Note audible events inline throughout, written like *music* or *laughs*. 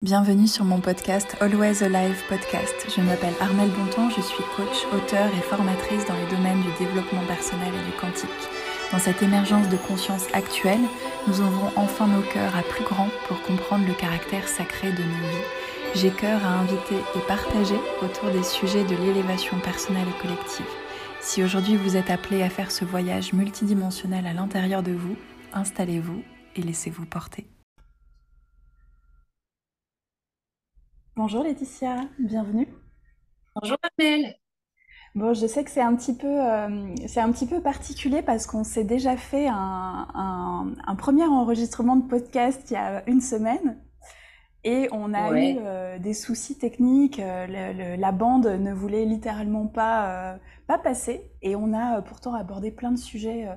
Bienvenue sur mon podcast Always Alive Podcast. Je m'appelle Armelle Bontemps, je suis coach, auteur et formatrice dans les domaines du développement personnel et du quantique. Dans cette émergence de conscience actuelle, nous ouvrons enfin nos cœurs à plus grand pour comprendre le caractère sacré de nos vies. J'ai cœur à inviter et partager autour des sujets de l'élévation personnelle et collective. Si aujourd'hui vous êtes appelé à faire ce voyage multidimensionnel à l'intérieur de vous, installez-vous et laissez-vous porter. Bonjour Laetitia, bienvenue. Bonjour Amel. Bon, je sais que c'est un petit peu, euh, c'est un petit peu particulier parce qu'on s'est déjà fait un, premier enregistrement de podcast il y a une semaine et on a eu euh, des soucis techniques. Euh, la bande ne voulait littéralement pas, pas passer et on a pourtant abordé plein de sujets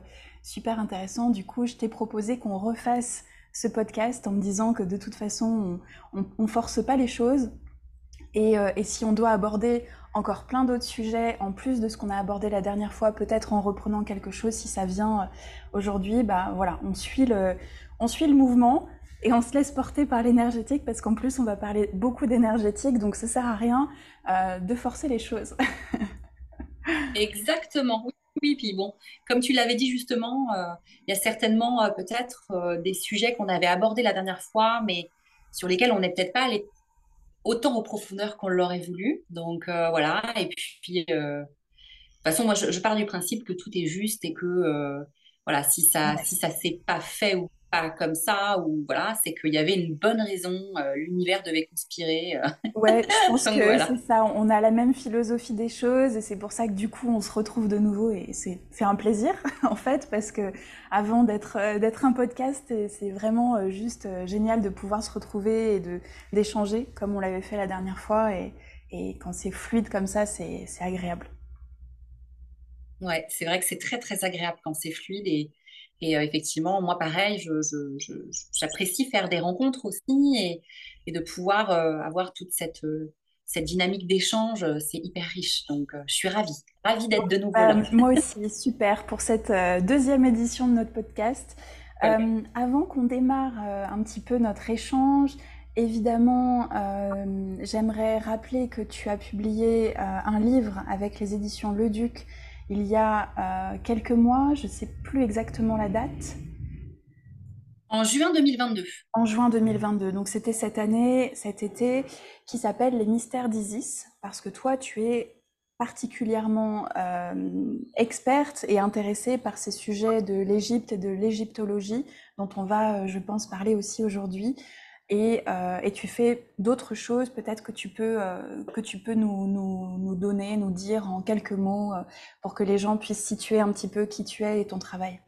super intéressants. Du coup, je t'ai proposé qu'on refasse ce podcast en me disant que de toute façon, on ne force pas les choses. Euh, et, si on doit aborder encore plein d'autres sujets, en plus de ce qu'on a abordé la dernière fois, peut-être en reprenant quelque chose, si ça vient euh, aujourd'hui, bah voilà, on suit le, on suit le mouvement et on se laisse porter par l'énergétique parce qu'en plus on va parler beaucoup d'énergétique, donc ça sert à rien euh, de forcer les choses. *laughs* Exactement. Oui, puis bon, comme tu l'avais dit justement, euh, il y a certainement euh, peut-être euh, des sujets qu'on avait abordés la dernière fois, mais sur lesquels on n'est peut-être pas allé autant en profondeur qu'on l'aurait voulu. Donc voilà, et puis, de toute façon, moi, je, pars du principe que tout est juste et que voilà, si ça, si ça s'est pas fait ou pas comme ça, ou voilà, c'est qu'il y avait une bonne raison, euh, l'univers devait conspirer. Euh. Ouais, je *laughs* pense que c'est ça, on a la même philosophie des choses, et c'est pour ça que du coup on se retrouve de nouveau, et c'est un plaisir *laughs* en fait, parce que avant d'être euh, d'être un podcast, c'est vraiment juste génial de pouvoir se retrouver et d'échanger comme on l'avait fait la dernière fois, et, et quand c'est fluide comme ça, c'est agréable. Ouais, c'est vrai que c'est très très agréable quand c'est fluide et et euh, effectivement, moi, pareil, j'apprécie faire des rencontres aussi et, et de pouvoir euh, avoir toute cette, euh, cette dynamique d'échange. C'est hyper riche. Donc, je suis ravie, ravie d'être de nouveau là. moi aussi, super pour cette deuxième édition de notre podcast. avant qu'on démarre un petit peu notre échange, Évidemment, j'aimerais rappeler que tu as publié un livre avec les éditions Le Duc il y a euh, quelques mois, je ne sais plus exactement la date. En juin 2022. En juin 2022. Donc c'était cette année, cet été, qui s'appelle Les mystères d'Isis, parce que toi, tu es particulièrement euh, experte et intéressée par ces sujets de l'Égypte et de l'égyptologie, dont on va, euh, je pense, parler aussi aujourd'hui. Euh, et, tu fais d'autres choses peut-être que tu peux, euh, que tu peux nous, nous, donner, nous dire en quelques mots euh, pour que les gens puissent situer un petit peu qui tu es et ton travail.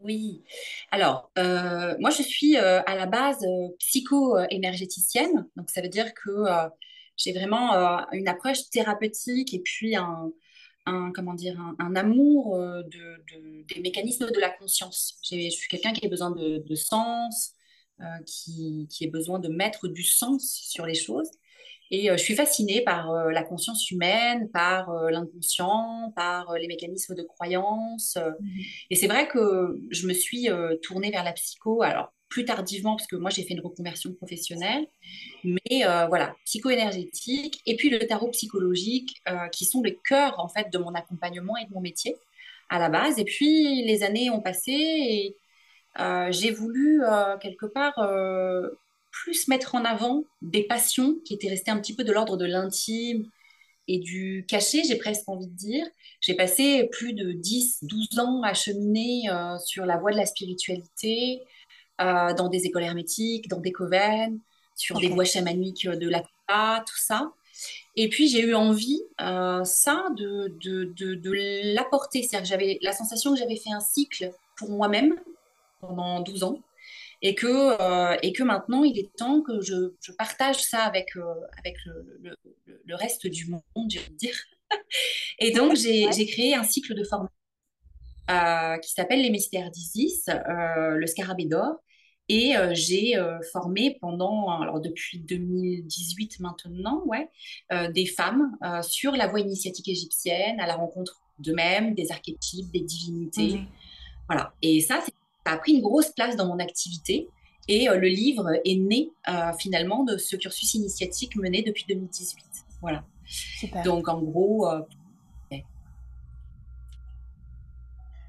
Oui, alors moi je suis à la base psycho-énergéticienne, donc ça veut dire que j'ai vraiment une approche thérapeutique et puis un, comment dire, un, amour de, des mécanismes de la conscience. Je suis quelqu'un qui a besoin de, sens, qui, qui ait besoin de mettre du sens sur les choses. Et euh, je suis fascinée par euh, la conscience humaine, par l'inconscient, par les mécanismes de croyance. Mhm. Et c'est vrai que je me suis tournée vers la psycho, alors plus tardivement, parce que moi j'ai fait une reconversion professionnelle, mais voilà, psycho-énergétique, et puis le tarot psychologique, qui sont les cœurs en fait de mon accompagnement et de mon métier à la base. Et puis les années ont passé et euh, j'ai voulu euh, quelque part euh, plus mettre en avant des passions qui étaient restées un petit peu de l'ordre de l'intime et du caché, j'ai presque envie de dire. J'ai passé plus de 10, 12 ans à cheminer sur la voie de la spiritualité, dans des écoles hermétiques, dans des coven, sur des voies chamaniques de la tout ça. Et puis j'ai eu envie, ça, de, de, de, de l'apporter. C'est-à-dire que j'avais la sensation que j'avais fait un cycle pour moi-même, pendant 12 ans. Et que, euh, et que maintenant, il est temps que je, je partage ça avec, euh, avec le, le, reste du monde, je veux dire. *laughs* et donc, j'ai créé un cycle de formation euh, qui s'appelle Les Mystères d'Isis, le Scarabée d'Or. Et j'ai formé pendant, alors depuis 2018 maintenant, ouais, des femmes sur la voie initiatique égyptienne, à la rencontre d'eux-mêmes, des archétypes, des divinités. Voilà. Et ça, c'est a pris une grosse place dans mon activité. Et le livre est né finalement de ce cursus initiatique mené depuis 2018. Voilà. Super. Donc en gros.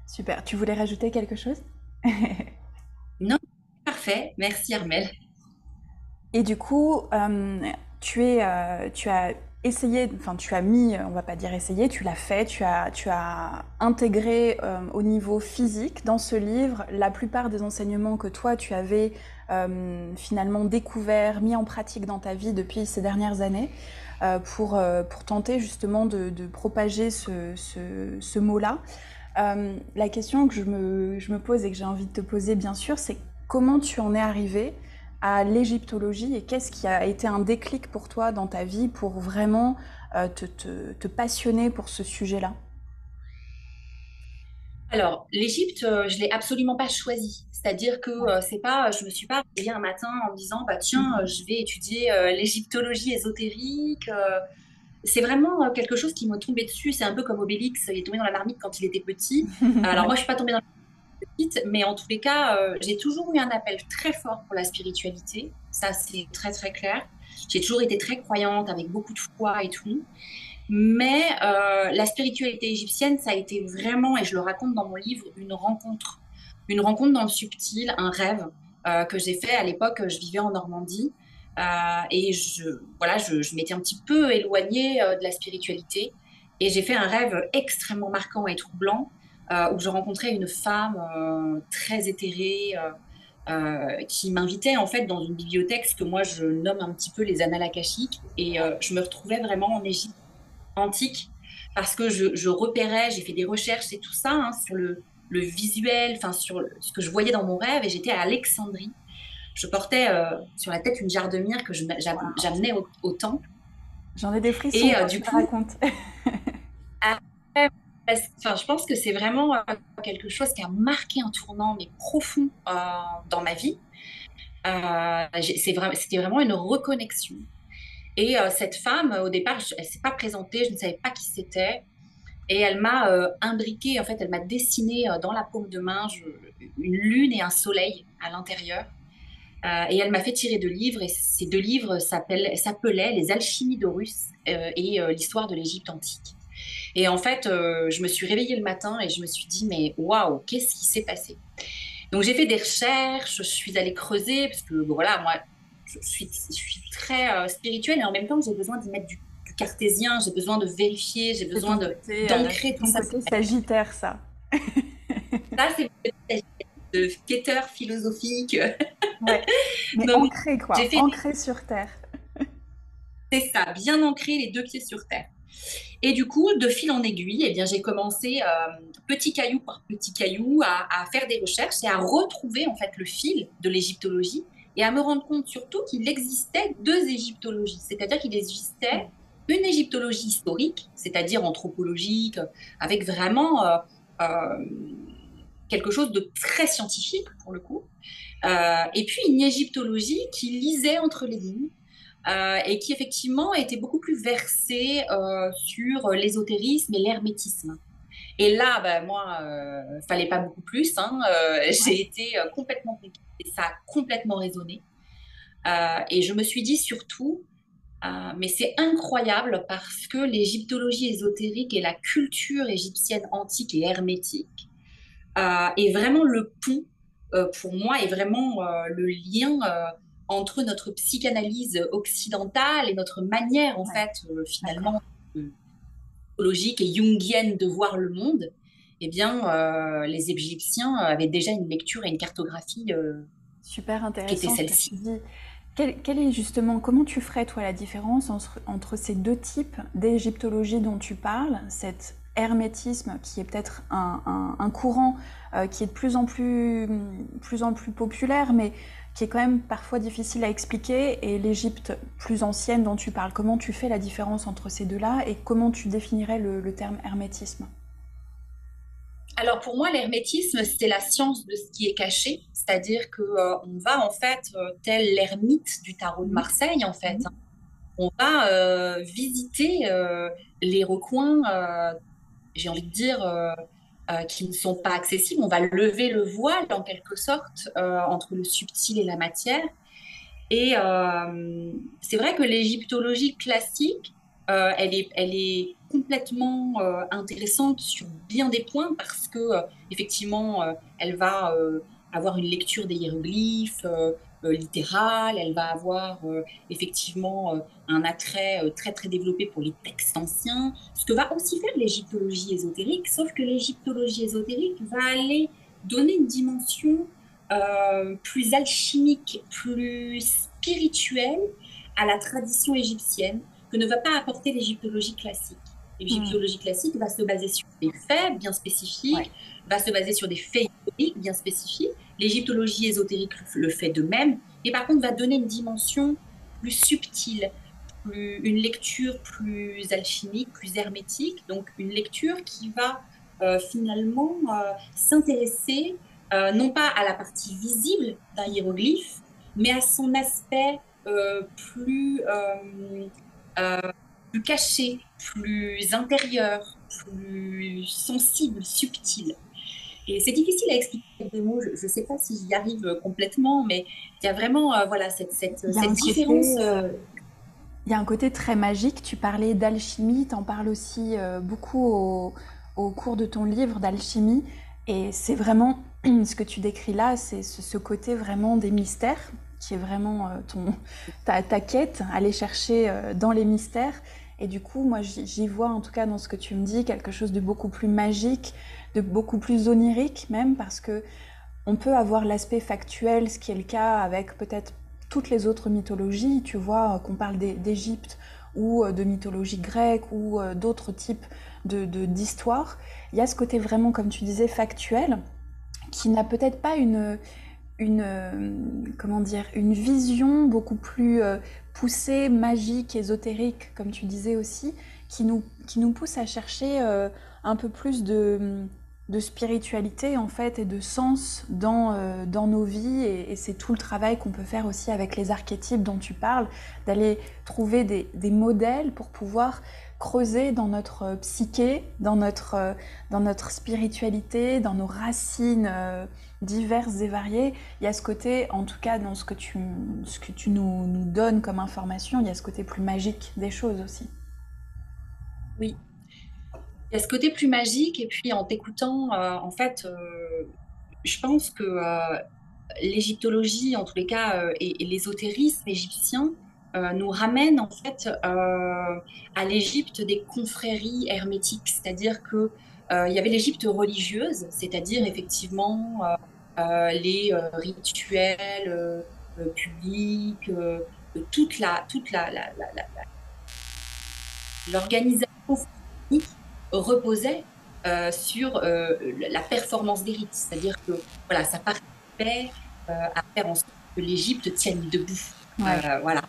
Super. Tu voulais rajouter quelque chose? *laughs* Non, parfait. Merci Armel. Et du coup, tu, es, tu as essayé, enfin tu as mis, on va pas dire essayé, tu l'as fait, tu as, tu as intégré euh, au niveau physique dans ce livre la plupart des enseignements que toi tu avais euh, finalement découvert, mis en pratique dans ta vie depuis ces dernières années euh, pour, pour tenter justement de, propager ce, mot-là. la question que je je me pose et que j'ai envie de te poser bien sûr, c'est comment tu en es arrivé à l'égyptologie et qu'est-ce qui a été un déclic pour toi dans ta vie pour vraiment euh, te, te, passionner pour ce sujet-là? Alors, l'Égypte, euh, je l'ai absolument pas choisi. C'est-à-dire que euh, c'est pas, je me suis pas réveillée un matin en me disant, bah tiens, mhm. je vais étudier l'égyptologie ésotérique. c'est vraiment quelque chose qui m'est tombé dessus. C'est un peu comme Obélix, il est tombé dans la marmite quand il était petit. *laughs* Alors moi, je suis pas tombée dans la mais en tous les cas, euh, j'ai toujours eu un appel très fort pour la spiritualité. Ça, c'est très, très clair. J'ai toujours été très croyante, avec beaucoup de foi et tout. Mais euh, la spiritualité égyptienne, ça a été vraiment, et je le raconte dans mon livre, une rencontre. Une rencontre dans le subtil, un rêve euh, que j'ai fait à l'époque, je vivais en Normandie. et je, voilà, je, m'étais un petit peu éloignée de la spiritualité. Et j'ai fait un rêve extrêmement marquant et troublant où je rencontrais une femme euh, très éthérée euh, qui m'invitait en fait dans une bibliothèque, ce que moi je nomme un petit peu les annales akashiques, et je me retrouvais vraiment en Égypte antique parce que je, repérais, j'ai fait des recherches et tout ça hein, sur le, visuel, enfin sur ce que je voyais dans mon rêve, et j'étais à Alexandrie. Je portais sur la tête une jarre de myrrhe que j'amenais au, temple. J'en ai des frissons et, quand du tu coup, racontes. *laughs* Je pense que c'est vraiment euh, quelque chose qui a marqué un tournant mais profond euh, dans ma vie. Euh, c'était vraiment une reconnexion. Et cette femme, au départ, elle s'est pas présentée, je ne savais pas qui c'était. Et elle m'a imbriqué, en fait, elle m'a dessiné dans la paume de main une lune et un soleil à l'intérieur. et elle m'a fait tirer deux livres, et ces deux livres s'appelaient Les alchimies d'Horus et l'histoire de l'Égypte antique. Et en fait, euh, je me suis réveillée le matin et je me suis dit, mais waouh, qu'est-ce qui s'est passé? Donc j'ai fait des recherches, je suis allée creuser, parce que voilà, moi, je suis, je suis très euh, spirituelle et en même temps, j'ai besoin d'y mettre du, cartésien, j'ai besoin de vérifier, j'ai besoin euh, d'ancrer tout ça. C'est sagittaire, ça. *laughs* ça, c'est de quêteur philosophique. *laughs* Ouais. Mais ancré, quoi. Ancré sur Terre. c'est ça, bien ancré, les deux pieds sur Terre. Et du coup, de fil en aiguille, eh bien, j'ai commencé euh, petit caillou par petit caillou à, faire des recherches et à retrouver en fait le fil de l'égyptologie et à me rendre compte surtout qu'il existait deux égyptologies, c'est-à-dire qu'il existait une égyptologie historique, c'est-à-dire anthropologique, avec vraiment euh, euh, quelque chose de très scientifique pour le coup, et puis une égyptologie qui lisait entre les lignes, euh, et qui effectivement était beaucoup plus versé euh, sur l'ésotérisme et l'hermétisme. Et là, ben, moi, euh, fallait pas beaucoup plus. Hein, euh, *laughs* j'ai été complètement et ça a complètement résonné. et je me suis dit surtout, mais c'est incroyable parce que l'égyptologie ésotérique et la culture égyptienne antique et hermétique est vraiment le pont pour moi, est vraiment le lien entre notre psychanalyse occidentale et notre manière, en fait, euh, finalement, psychologique et jungienne de voir le monde, eh bien, euh, les Égyptiens avaient déjà une lecture et une cartographie euh, super intéressante. Qui était celle-ci. Quelle, est justement, comment tu ferais toi la différence entre, ces deux types d'égyptologie dont tu parles, cet hermétisme qui est peut-être un, courant qui est de plus en plus, plus en plus populaire, mais qui est quand même parfois difficile à expliquer, et l'Égypte plus ancienne dont tu parles. Comment tu fais la différence entre ces deux-là et comment tu définirais le, terme hermétisme? Alors pour moi, l'hermétisme, c'est la science de ce qui est caché, c'est-à-dire que euh, on va en fait, euh, tel l'ermite du tarot de mmh. Marseille, en fait, mmh. on va euh, visiter les recoins, j'ai envie de dire, qui ne sont pas accessibles. On va lever le voile en quelque sorte entre le subtil et la matière. Et c'est vrai que l'égyptologie classique, elle, est, elle est complètement intéressante sur bien des points parce que effectivement, elle va avoir une lecture des hiéroglyphes, euh, littérale, elle va avoir euh, effectivement euh, un attrait très très développé pour les textes anciens, ce que va aussi faire l'égyptologie ésotérique, sauf que l'égyptologie ésotérique va aller donner une dimension plus alchimique, plus spirituelle à la tradition égyptienne que ne va pas apporter l'égyptologie classique. L'égyptologie hmm. classique va se baser sur des faits bien spécifiques, va se baser sur des faits historiques bien spécifiques, L'égyptologie ésotérique le fait de même, et par contre va donner une dimension plus subtile, une lecture plus alchimique, plus hermétique, donc une lecture qui va euh, finalement euh, s'intéresser euh, non pas à la partie visible d'un hiéroglyphe, mais à son aspect plus, plus caché, plus intérieur, plus sensible, subtil c'est difficile à expliquer avec des mots. Je ne sais pas si j'y arrive euh, complètement, mais il y a vraiment euh, voilà, cette, cette, différence. Euh, il y a un côté très magique. Tu parlais d'alchimie, tu en parles aussi beaucoup au, au, cours de ton livre d'alchimie. Et c'est vraiment *clears throat* ce que tu décris là, c'est ce, côté vraiment des mystères, qui est vraiment ton, *laughs* ta, ta, quête, aller chercher dans les mystères. Et du coup, moi, j'y vois, en tout cas dans ce que tu me dis, quelque chose de beaucoup plus magique, de beaucoup plus onirique même, parce que on peut avoir l'aspect factuel, ce qui est le cas avec peut-être toutes les autres mythologies. Tu vois, qu'on parle d'Égypte ou euh, de mythologie grecque ou euh, d'autres types d'histoires. De, Il y a ce côté vraiment, comme tu disais, factuel, qui n'a peut-être pas une, une, euh, comment dire, une vision beaucoup plus poussée, magique, ésotérique, comme tu disais aussi, qui nous, qui nous pousse à chercher un peu plus de, de spiritualité en fait et de sens dans, euh, dans nos vies et, c'est tout le travail qu'on peut faire aussi avec les archétypes dont tu parles, d'aller trouver des, des, modèles pour pouvoir creuser dans notre psyché, dans notre, euh, dans notre spiritualité, dans nos racines euh, diverses et variées. Il y a ce côté, en tout cas dans ce que tu, ce que tu nous, nous donnes comme information, il y a ce côté plus magique des choses aussi. Oui, il y a ce côté plus magique, et puis en t'écoutant, euh, en fait, euh, je pense que euh, l'égyptologie, en tous les cas, et, l'ésotérisme égyptien, nous ramène en fait à l'Égypte des confréries hermétiques, c'est-à-dire que il y avait l'Égypte religieuse, c'est-à-dire effectivement les rituels publics, toute la toute la, l'organisation reposait euh, sur euh, la performance des rites. C'est-à-dire que voilà, ça participait euh, à faire en sorte que l'Égypte tienne debout. voilà,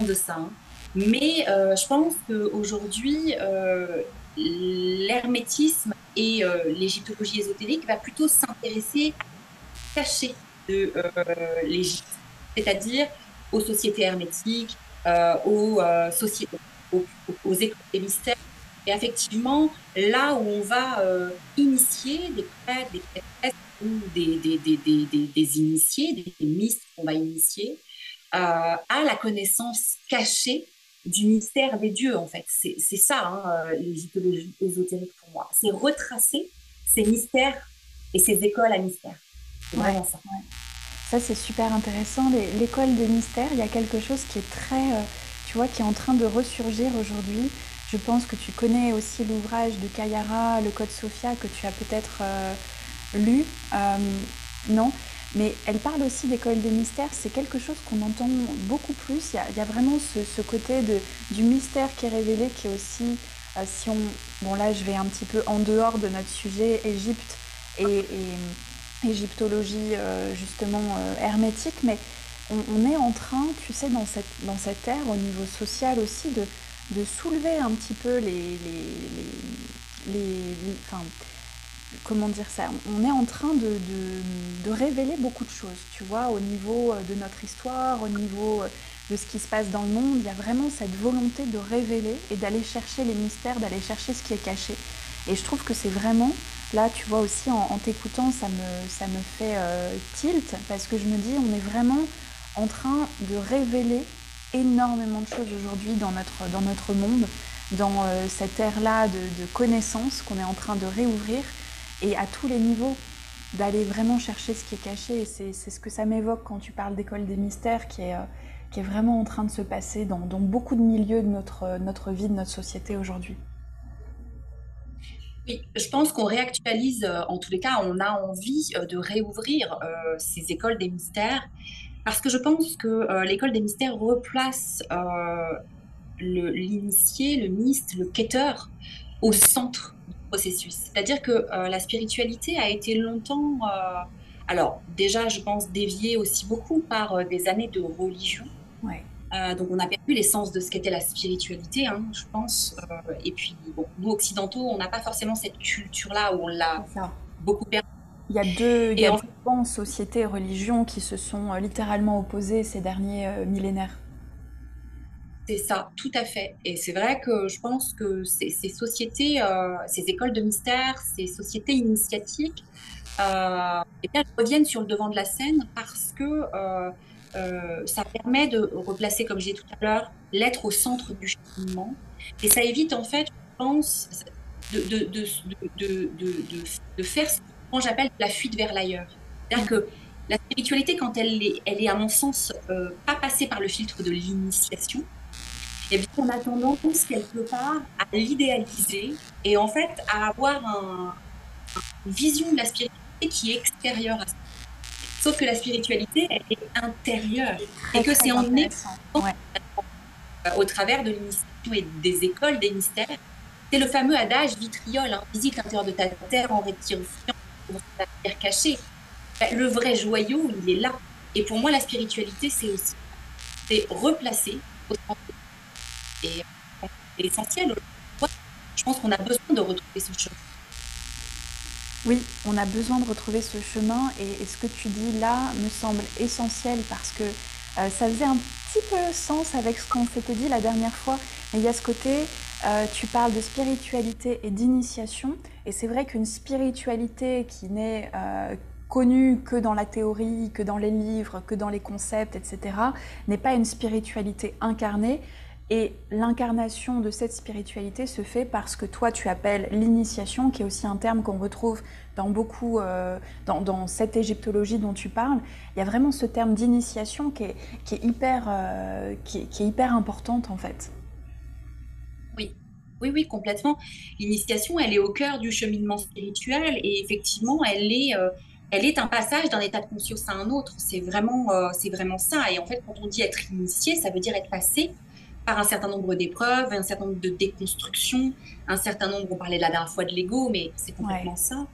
de ça. Hein. Mais je pense qu'aujourd'hui, l'hermétisme et l'égyptologie ésotérique va plutôt s'intéresser caché de l'Égypte, c'est-à-dire aux sociétés hermétiques, aux, sociétés, aux, aux écoles des mystères et effectivement, là où on va euh, initier des prêtres, des prêtresses ou des, des, des, des, initiés, des mystes qu'on va initier, euh, à la connaissance cachée du mystère des dieux, en fait. C'est ça, hein, euh, les ésotériques pour moi. C'est retracer ces mystères et ces écoles à mystère. C'est vraiment ça. Ça, c'est super intéressant. L'école des mystères, il y a quelque chose qui est très, tu vois, qui est en train de ressurgir aujourd'hui. Je pense que tu connais aussi l'ouvrage de Kayara, Le Code Sophia, que tu as peut-être euh, lu. Euh, non? Mais elle parle aussi d'école des mystères, c'est quelque chose qu'on entend beaucoup plus. Il y a, vraiment ce, côté de, du mystère qui est révélé, qui est aussi, euh, si on... Bon là, je vais un petit peu en dehors de notre sujet, Égypte et, égyptologie justement hermétique, mais on, on, est en train, tu sais, dans cette, dans cette ère au niveau social aussi, de, de soulever un petit peu les, les, enfin, comment dire ça On est en train de, de, révéler beaucoup de choses, tu vois, au niveau euh, de notre histoire, au niveau euh, de ce qui se passe dans le monde. Il y a vraiment cette volonté de révéler et d'aller chercher les mystères, d'aller chercher ce qui est caché. Et je trouve que c'est vraiment là, tu vois aussi, en, t'écoutant, ça me, ça me fait tilt, parce que je me dis, on est vraiment en train de révéler énormément de choses aujourd'hui dans notre, dans notre monde, dans cette ère-là de, de connaissances qu'on est en train de réouvrir, et à tous les niveaux d'aller vraiment chercher ce qui est caché. Et c'est ce que ça m'évoque quand tu parles d'école des mystères, qui est, euh, qui est vraiment en train de se passer dans, dans beaucoup de milieux de notre, notre vie, de notre société aujourd'hui. Oui, je pense qu'on réactualise, euh, en tous les cas, on a envie euh, de réouvrir ces écoles des mystères, parce que je pense que l'école des mystères replace l'initié, le, le myste, le quêteur au centre c'est-à-dire que euh, la spiritualité a été longtemps, euh, alors déjà, je pense, déviée aussi beaucoup par euh, des années de religion. donc on a perdu l'essence de ce qu'était la spiritualité, hein, je pense. et puis, nous occidentaux, on n'a pas forcément cette culture-là où on l'a beaucoup perdu. Il y a deux, il y a deux sociétés et religions qui se sont littéralement opposées ces derniers millénaires. C'est ça, tout à fait. Et c'est vrai que je pense que ces, sociétés, euh, ces écoles de mystère, ces sociétés initiatiques, euh, eh bien, reviennent sur le devant de la scène parce que euh, euh, ça permet de replacer, comme j'ai dit tout à l'heure, l'être au centre du cheminement. Et ça évite, en fait, je pense, de, de, de, de faire que j'appelle la fuite vers l'ailleurs. C'est-à-dire que la spiritualité, quand elle est, elle est à mon sens, pas passée par le filtre de l'initiation, eh bien, on a tendance quelque part à l'idéaliser et en fait à avoir une vision de la spiritualité qui est extérieure à ça. Sauf que la spiritualité, elle est intérieure et que c'est en étant au travers de l'initiation et des écoles des mystères. C'est le fameux adage vitriol, hein, visite l'intérieur de ta terre en rectifiant cachée. Ben, le vrai joyau, il est là. Et pour moi, la spiritualité, c'est aussi c'est replacer au et essentiel. Je pense qu'on a besoin de retrouver ce chemin. Oui, on a besoin de retrouver ce chemin et, ce que tu dis là me semble essentiel parce que euh, ça faisait un petit peu sens avec ce qu'on s'était dit la dernière fois. Mais il y a ce côté, euh, tu parles de spiritualité et d'initiation et c'est vrai qu'une spiritualité qui n'est euh, connue que dans la théorie, que dans les livres, que dans les concepts, etc., n'est pas une spiritualité incarnée, et l'incarnation de cette spiritualité se fait parce que toi tu appelles l'initiation, qui est aussi un terme qu'on retrouve dans beaucoup, euh, dans, cette égyptologie dont tu parles. Il y a vraiment ce terme d'initiation qui est, qui, est hyper, euh, qui, est, hyper importante en fait. Oui, oui, oui, complètement. L'initiation, elle est au cœur du cheminement spirituel et effectivement, elle est, euh, elle est un passage d'un état de conscience à un autre. C'est vraiment, c'est vraiment ça. Et en fait, quand on dit être initié, ça veut dire être passé par un certain nombre d'épreuves, un certain nombre de déconstructions, un certain nombre, on parlait de la dernière fois de l'ego, mais c'est complètement ça.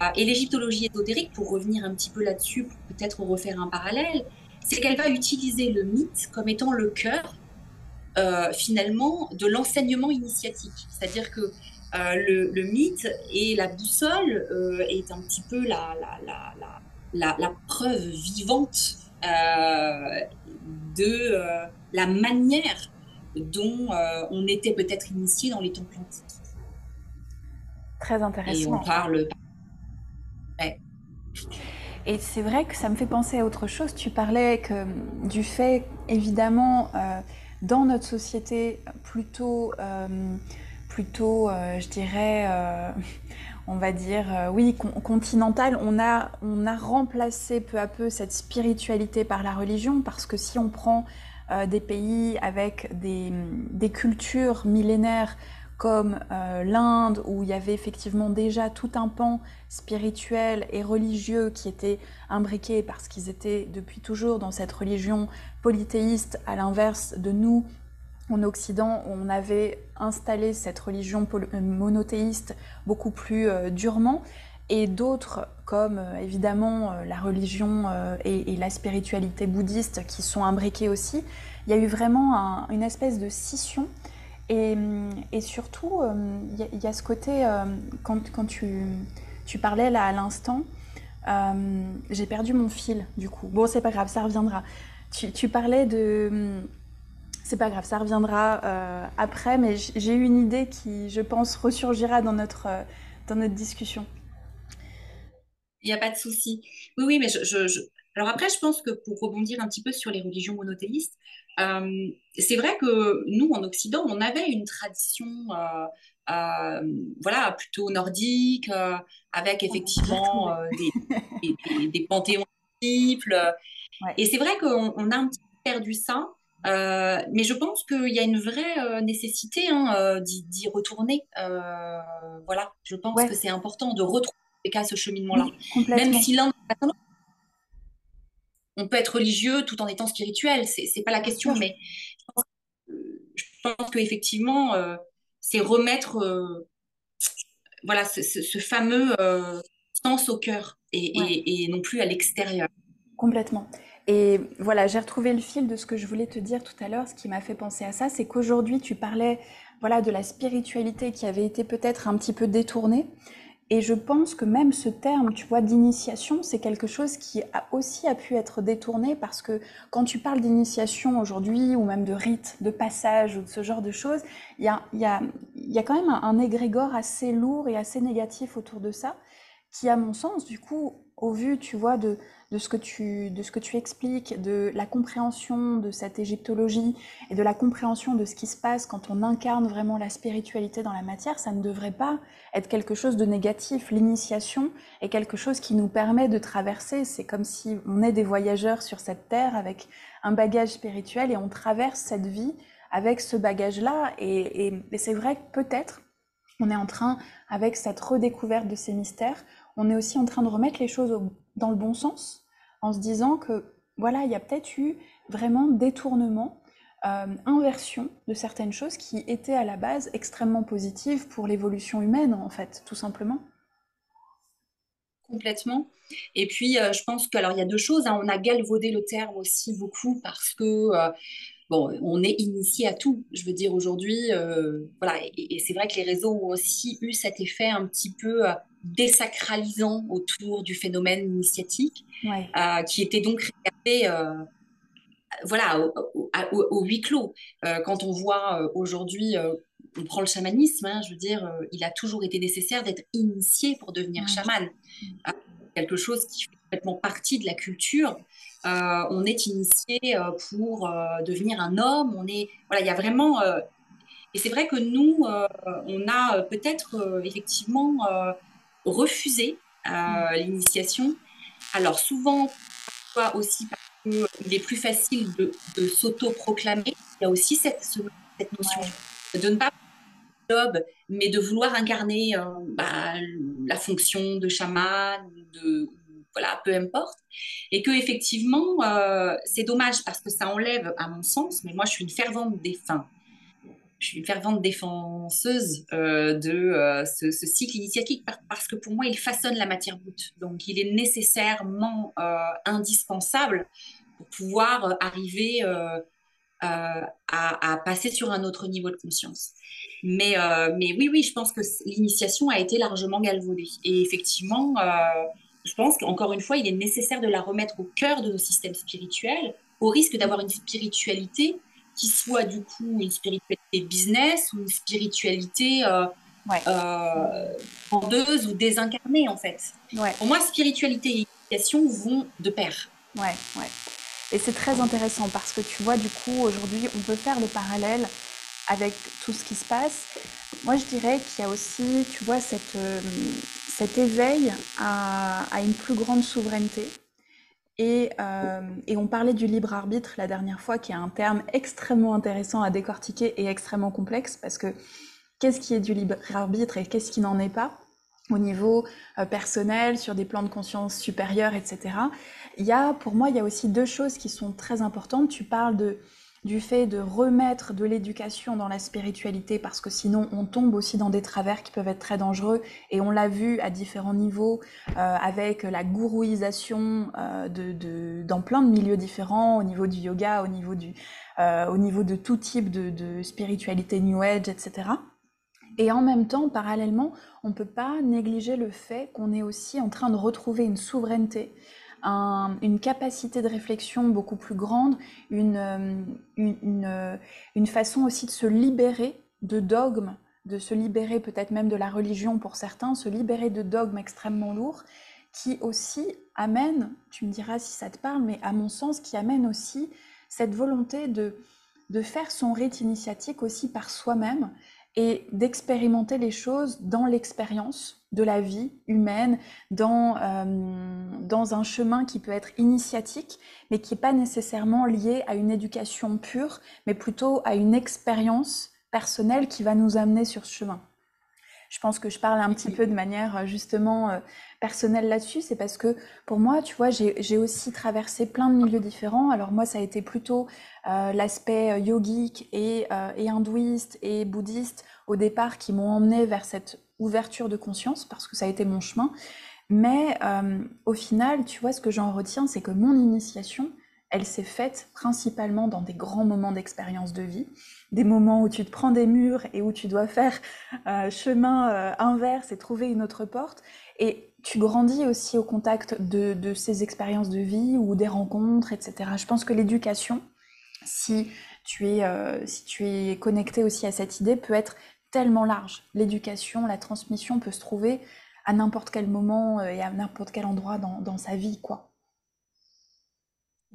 Ah, et l'égyptologie ésotérique, pour revenir un petit peu là-dessus, pour peut-être refaire un parallèle, c'est qu'elle va utiliser le mythe comme étant le cœur, euh, finalement, de l'enseignement initiatique. C'est-à-dire que euh, le, mythe et la boussole euh, est un petit peu la, la, la, la preuve vivante de la manière dont euh, on était peut-être initié dans les temples antiques. Très intéressant. Et on parle. Et c'est vrai que ça me fait penser à autre chose. Tu parlais que, du fait, évidemment, euh, dans notre société plutôt, euh, plutôt je dirais, on va dire, oui, continentale, on a, on a remplacé peu à peu cette spiritualité par la religion, parce que si on prend euh, des pays avec des, cultures millénaires comme euh, l'Inde, où il y avait effectivement déjà tout un pan spirituel et religieux qui était imbriqué parce qu'ils étaient depuis toujours dans cette religion polythéiste, à l'inverse de nous en Occident, où on avait installé cette religion euh, monothéiste beaucoup plus durement et d'autres comme euh, évidemment euh, la religion euh, et, la spiritualité bouddhiste qui sont imbriquées aussi, il y a eu vraiment une espèce de scission. Et, surtout, il y, a ce côté, quand, quand tu, parlais là à l'instant, j'ai perdu mon fil du coup. Bon, c'est pas grave, ça reviendra. Tu, parlais de... C'est pas grave, ça reviendra après, mais j'ai eu une idée qui, je pense, ressurgira dans notre, dans notre discussion. Il n'y a pas de souci. Oui, oui, mais je, Alors après, je pense que pour rebondir un petit peu sur les religions monothéistes, euh, c'est vrai que nous, en Occident, on avait une tradition euh, euh, voilà, plutôt nordique, avec effectivement des, des, panthéons multiples. Et c'est vrai qu'on a un petit peu perdu ça. mais je pense qu'il y a une vraie nécessité hein, d'y retourner. voilà, je pense que c'est important de retrouver ce cheminement-là. Même si l'un on peut être religieux tout en étant spirituel, c'est pas la question, mais je pense qu'effectivement, euh, c'est remettre euh, voilà, ce, fameux euh, sens au cœur et, non plus à l'extérieur. Complètement. Et voilà, j'ai retrouvé le fil de ce que je voulais te dire tout à l'heure. Ce qui m'a fait penser à ça, c'est qu'aujourd'hui, tu parlais voilà, de la spiritualité qui avait été peut-être un petit peu détournée. Et je pense que même ce terme, tu vois, d'initiation, c'est quelque chose qui a aussi a pu être détourné parce que quand tu parles d'initiation aujourd'hui, ou même de rite, de passage, ou de ce genre de choses, il y a, quand même un, un égrégore assez lourd et assez négatif autour de ça, qui, à mon sens, du coup, au vu, tu vois, de, de, ce que tu, de ce que tu expliques, de la compréhension de cette égyptologie et de la compréhension de ce qui se passe quand on incarne vraiment la spiritualité dans la matière, ça ne devrait pas être quelque chose de négatif. L'initiation est quelque chose qui nous permet de traverser. C'est comme si on est des voyageurs sur cette terre avec un bagage spirituel et on traverse cette vie avec ce bagage-là. Et, et, et c'est vrai que peut-être on est en train, avec cette redécouverte de ces mystères, on est aussi en train de remettre les choses dans le bon sens, en se disant que voilà, il y a peut-être eu vraiment détournement, euh, inversion de certaines choses qui étaient à la base extrêmement positives pour l'évolution humaine, en fait, tout simplement. Complètement. Et puis, euh, je pense qu'il y a deux choses. Hein. On a galvaudé le terme aussi beaucoup parce que euh, bon, on est initié à tout. Je veux dire, aujourd'hui, euh, voilà, et, c'est vrai que les réseaux ont aussi eu cet effet un petit peu euh, désacralisant autour du phénomène initiatique, euh, qui était donc réservé voilà, au, huis clos. quand on voit aujourd'hui, on prend le chamanisme, hein, je veux dire, il a toujours été nécessaire d'être initié pour devenir chaman. quelque chose qui fait complètement partie de la culture. Euh, on est initié euh, pour euh, devenir un homme. On est, voilà, il y a vraiment. et c'est vrai que nous, on a peut-être effectivement refusé l'initiation. Alors souvent, aussi parce qu'il est plus facile de, s'auto-proclamer. Il y a aussi cette, cette notion de ne pas job, mais de vouloir incarner bah, la fonction de chaman, de, voilà, peu importe. Et que effectivement, euh, c'est dommage parce que ça enlève, à mon sens, mais moi je suis une fervente défense. Je suis une fervente défenseuse euh, de euh, ce, cycle initiatique parce que pour moi, il façonne la matière brute. Donc, il est nécessairement indispensable pour pouvoir arriver à, à, passer sur un autre niveau de conscience. Mais, mais oui, oui, je pense que l'initiation a été largement galvaudée. Et effectivement, je pense qu'encore une fois, il est nécessaire de la remettre au cœur de nos systèmes spirituels, au risque d'avoir une spiritualité qui soit du coup une spiritualité business ou une spiritualité euh, euh ou désincarnée en fait. Pour moi, spiritualité et initiation vont de pair. Ouais, ouais. Et c'est très intéressant parce que tu vois, du coup, aujourd'hui, on peut faire le parallèle avec tout ce qui se passe. Moi, je dirais qu'il y a aussi, tu vois, cette, euh, cet éveil à, une plus grande souveraineté. Euh, et, on parlait du libre arbitre la dernière fois, qui est un terme extrêmement intéressant à décortiquer et extrêmement complexe, parce que qu'est-ce qui est du libre arbitre et qu'est-ce qui n'en est pas au niveau euh, personnel, sur des plans de conscience supérieurs, etc. Il y a, pour moi, il y a aussi deux choses qui sont très importantes. Tu parles de du fait de remettre de l'éducation dans la spiritualité, parce que sinon on tombe aussi dans des travers qui peuvent être très dangereux, et on l'a vu à différents niveaux, euh, avec la gourouisation euh, dans plein de milieux différents, au niveau du yoga, au niveau, du, euh, au niveau de tout type de, de spiritualité New Age, etc. Et en même temps, parallèlement, on ne peut pas négliger le fait qu'on est aussi en train de retrouver une souveraineté une capacité de réflexion beaucoup plus grande, une, euh, euh, une, façon aussi de se libérer de dogmes, de se libérer peut-être même de la religion pour certains, se libérer de dogmes extrêmement lourds qui aussi amène, tu me diras si ça te parle, mais à mon sens, qui amène aussi cette volonté de, de faire son rite initiatique aussi par soi-même et d'expérimenter les choses dans l'expérience de la vie humaine, dans, euh, dans un chemin qui peut être initiatique, mais qui n'est pas nécessairement lié à une éducation pure, mais plutôt à une expérience personnelle qui va nous amener sur ce chemin. Je pense que je parle un petit peu de manière euh, justement euh, personnelle là-dessus, c'est parce que pour moi, tu vois, j'ai aussi traversé plein de milieux différents. Alors moi, ça a été plutôt euh, l'aspect yogique et, et, hindouiste et bouddhiste au départ qui m'ont emmené vers cette ouverture de conscience parce que ça a été mon chemin. Mais au final, tu vois, ce que j'en retiens, c'est que mon initiation, elle s'est faite principalement dans des grands moments d'expérience de vie, des moments où tu te prends des murs et où tu dois faire euh, chemin euh, inverse et trouver une autre porte. Et tu grandis aussi au contact de, ces expériences de vie ou des rencontres, etc. Je pense que l'éducation, si tu es, euh, si tu es connecté aussi à cette idée, peut être tellement large. L'éducation, la transmission peut se trouver à n'importe quel moment et à n'importe quel endroit dans, dans sa vie, quoi.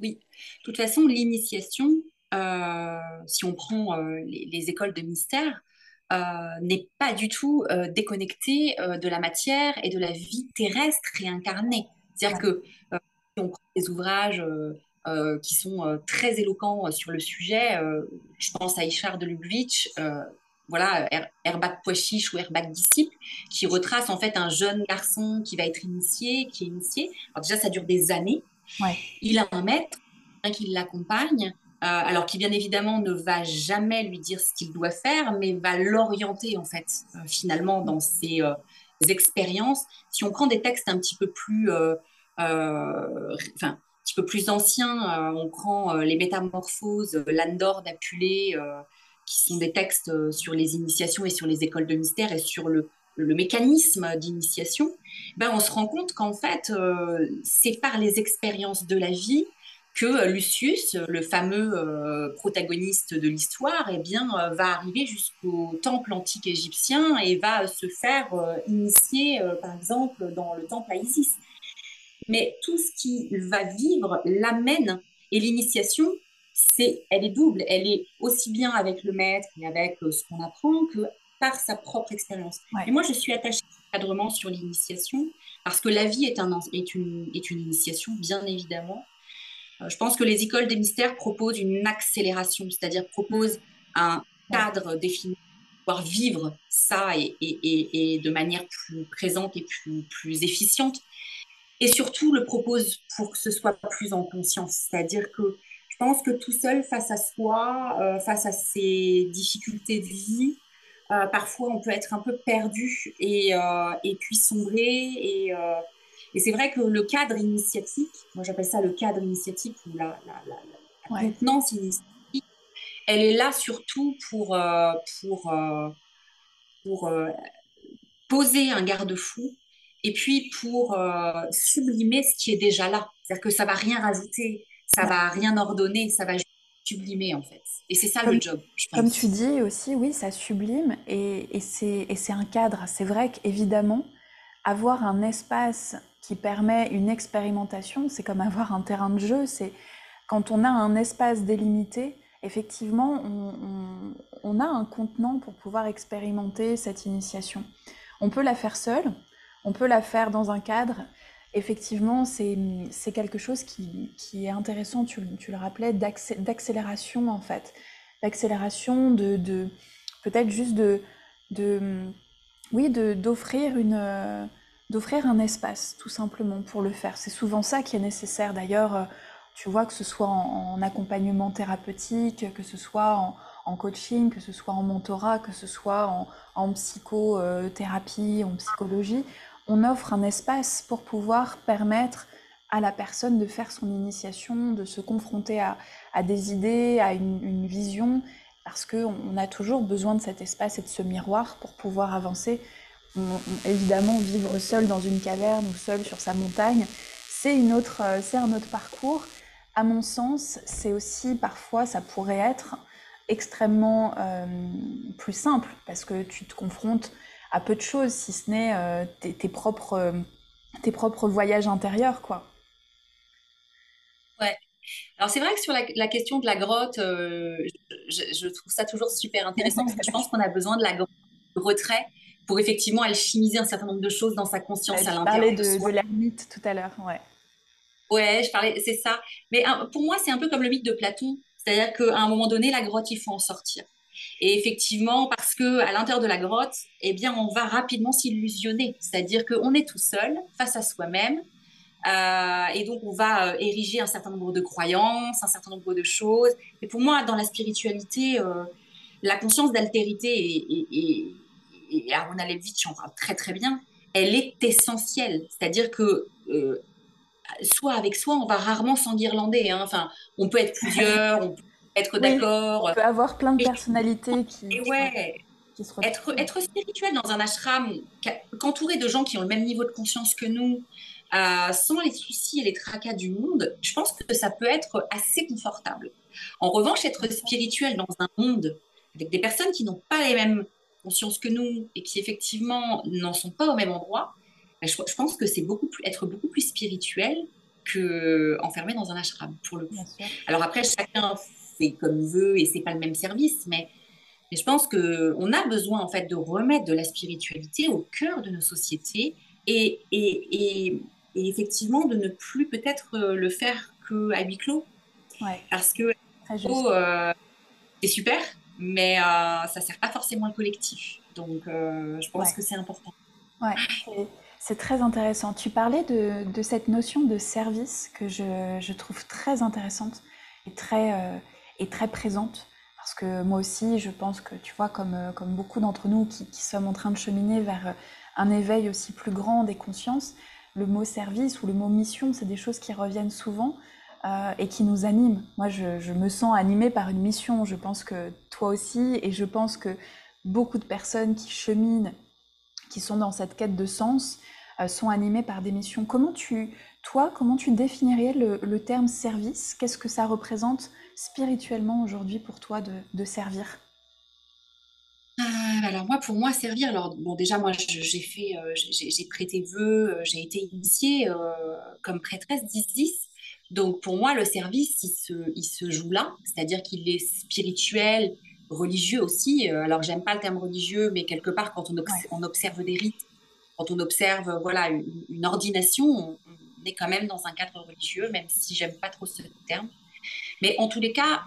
Oui, de toute façon, l'initiation, euh, si on prend euh, les, écoles de mystère, euh, n'est pas du tout déconnectée de la matière et de la vie terrestre réincarnée. C'est-à-dire que si on prend des ouvrages qui sont très éloquents sur le sujet, je pense à Ishard de Lubavitch, voilà, Herbak Poichiche ou Herbak Disciple, qui retrace en fait un jeune garçon qui va être initié, qui est initié. Alors déjà, ça dure des années. Il a un maître qui l'accompagne, euh, alors qui bien évidemment ne va jamais lui dire ce qu'il doit faire, mais va l'orienter en fait euh, finalement dans ses euh, expériences. Si on prend des textes un petit peu plus, enfin, un petit peu plus anciens, on prend les Métamorphoses, Landor d'Apulé, qui sont des textes sur les initiations et sur les écoles de mystère et sur le, le mécanisme d'initiation, ben on se rend compte qu'en fait, euh, c'est par les expériences de la vie que Lucius, le fameux euh, protagoniste de l'histoire, eh bien, euh, va arriver jusqu'au temple antique égyptien et va se faire initier, par exemple, dans le temple à Isis. Mais tout ce qu'il va vivre l'amène, et l'initiation, c'est, elle est double. Elle est aussi bien avec le maître et avec ce qu'on apprend que par sa propre expérience. Et moi, je suis attachée cadrement sur l'initiation, parce que la vie est, un, est, une, est une initiation, bien évidemment. Euh, je pense que les écoles des mystères proposent une accélération, c'est-à-dire proposent un cadre défini pouvoir vivre ça et, et, et, de manière plus présente et plus, plus efficiente. Et surtout, le propose pour que ce soit plus en conscience. C'est-à-dire que pense que tout seul, face à soi, euh, face à ses difficultés de vie, euh, parfois, on peut être un peu perdu et, euh, et puis sombrer. Et, et c'est vrai que le cadre initiatique, moi j'appelle ça le cadre initiatique ou la, la, la, initiatique, elle est là surtout pour, pour, pour poser un garde-fou et puis pour sublimer ce qui est déjà là. C'est-à-dire que ça va rien rajouter, ça va rien ordonner, ça va sublimer en fait. Et c'est ça le job. Comme tu dis aussi, oui, ça sublime et, et c'est un cadre. C'est vrai qu'évidemment, avoir un espace qui permet une expérimentation, c'est comme avoir un terrain de jeu. C'est quand on a un espace délimité, effectivement, on, on, a un contenant pour pouvoir expérimenter cette initiation. On peut la faire seule, on peut la faire dans un cadre, effectivement, c'est quelque chose qui, est intéressant, tu, le rappelais, d'accélération en fait. D'accélération, de, peut-être juste de, oui, d'offrir un espace tout simplement pour le faire. C'est souvent ça qui est nécessaire. D'ailleurs, tu vois que ce soit en, accompagnement thérapeutique, que ce soit en, coaching, que ce soit en mentorat, que ce soit en psychothérapie, en psychologie, on offre un espace pour pouvoir permettre à la personne de faire son initiation, de se confronter à, des idées, à une, vision, parce qu'on a toujours besoin de cet espace et de ce miroir pour pouvoir avancer. évidemment, vivre seul dans une caverne ou seul sur sa montagne, c'est un autre parcours. À mon sens, c'est aussi parfois, ça pourrait être extrêmement euh, plus simple parce que tu te confrontes à peu de choses, si ce n'est euh, tes, propres, euh, tes propres voyages intérieurs, quoi. Ouais. Alors c'est vrai que sur la, question de la grotte, euh, je, trouve ça toujours super intéressant parce que je pense qu'on a besoin de la grotte, retrait pour effectivement alchimiser un certain nombre de choses dans sa conscience à l'intérieur. Tu parlais de, de l'ermite tout à l'heure, ouais. Ouais, je parlais, c'est ça. Mais pour moi, c'est un peu comme le mythe de Platon, c'est-à-dire qu'à un moment donné, la grotte, il faut en sortir. Et effectivement, parce que à l'intérieur de la grotte, eh bien, on va rapidement s'illusionner, c'est-à-dire qu'on est tout seul face à soi-même, euh, et donc on va euh, ériger un certain nombre de croyances, un certain nombre de choses. Et pour moi, dans la spiritualité, euh, la conscience d'altérité et, et, et, Arona Levitch en parle très très bien. Elle est essentielle, c'est-à-dire que soit avec soi, on va rarement s'enguirlander. Hein. Enfin, on peut être plusieurs, être d'accord. On peut avoir plein de personnalités qui. Et ouais. être, être spirituel dans un ashram, qu'entouré de gens qui ont le même niveau de conscience que nous, euh, sans les soucis et les tracas du monde, je pense que ça peut être assez confortable. En revanche, être spirituel dans un monde avec des personnes qui n'ont pas les mêmes consciences que nous et qui effectivement n'en sont pas au même endroit, je, pense que c'est beaucoup plus, être beaucoup plus spirituel que enfermé dans un ashram pour le coup. Alors après, chacun fait comme il veut et c'est pas le même service, mais, mais je pense que on a besoin en fait de remettre de la spiritualité au cœur de nos sociétés et, et, et, effectivement de ne plus peut-être le faire qu'à huis clos. Parce que euh, c'est super, mais euh, ça sert pas forcément le collectif. Donc euh, je pense que c'est important. Ouais, c'est très intéressant. Tu parlais de, cette notion de service que je, trouve très intéressante et très, euh, et très présente. Parce que moi aussi, je pense que, tu vois, comme, euh, comme beaucoup d'entre nous qui, sommes en train de cheminer vers euh, un éveil aussi plus grand des consciences, le mot service ou le mot mission, c'est des choses qui reviennent souvent et qui nous animent. Moi, je, me sens animée par une mission. Je pense que toi aussi, et je pense que beaucoup de personnes qui cheminent, qui sont dans cette quête de sens, euh, sont animés par des missions. Comment tu, toi, comment tu définirais le, terme service? Qu'est-ce que ça représente? Spirituellement aujourd'hui pour toi de, servir euh, alors moi, pour moi, servir, alors bon, déjà moi, j'ai fait, euh, j'ai prêté vœu, j'ai été initiée comme prêtresse d'Isis. Donc pour moi, le service, il se, il se joue là, c'est-à-dire qu'il est spirituel, religieux aussi. Alors j'aime pas le terme religieux, mais quelque part, quand on, on observe des rites, quand on observe voilà, une, ordination, on, est quand même dans un cadre religieux, même si j'aime pas trop ce terme. Mais en tous les cas,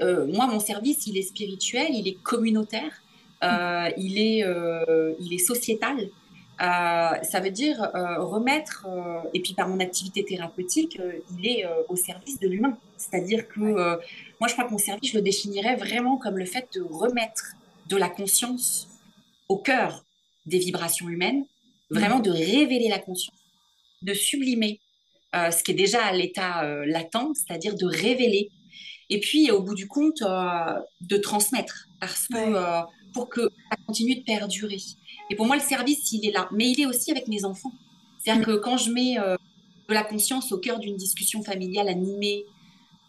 euh, moi, mon service, il est spirituel, il est communautaire, euh, il, est, euh, il est sociétal. ça veut dire remettre, et puis par mon activité thérapeutique, il est au service de l'humain. C'est-à-dire que moi, je crois que mon service, je le définirais vraiment comme le fait de remettre de la conscience au cœur des vibrations humaines vraiment de révéler la conscience, de sublimer euh, ce qui est déjà à l'état euh, latent, c'est-à-dire de révéler, et puis au bout du compte, euh, de transmettre, parce que pour que ça continue de perdurer. Et pour moi, le service, il est là, mais il est aussi avec mes enfants. C'est-à-dire que quand je mets de la conscience au cœur d'une discussion familiale animée,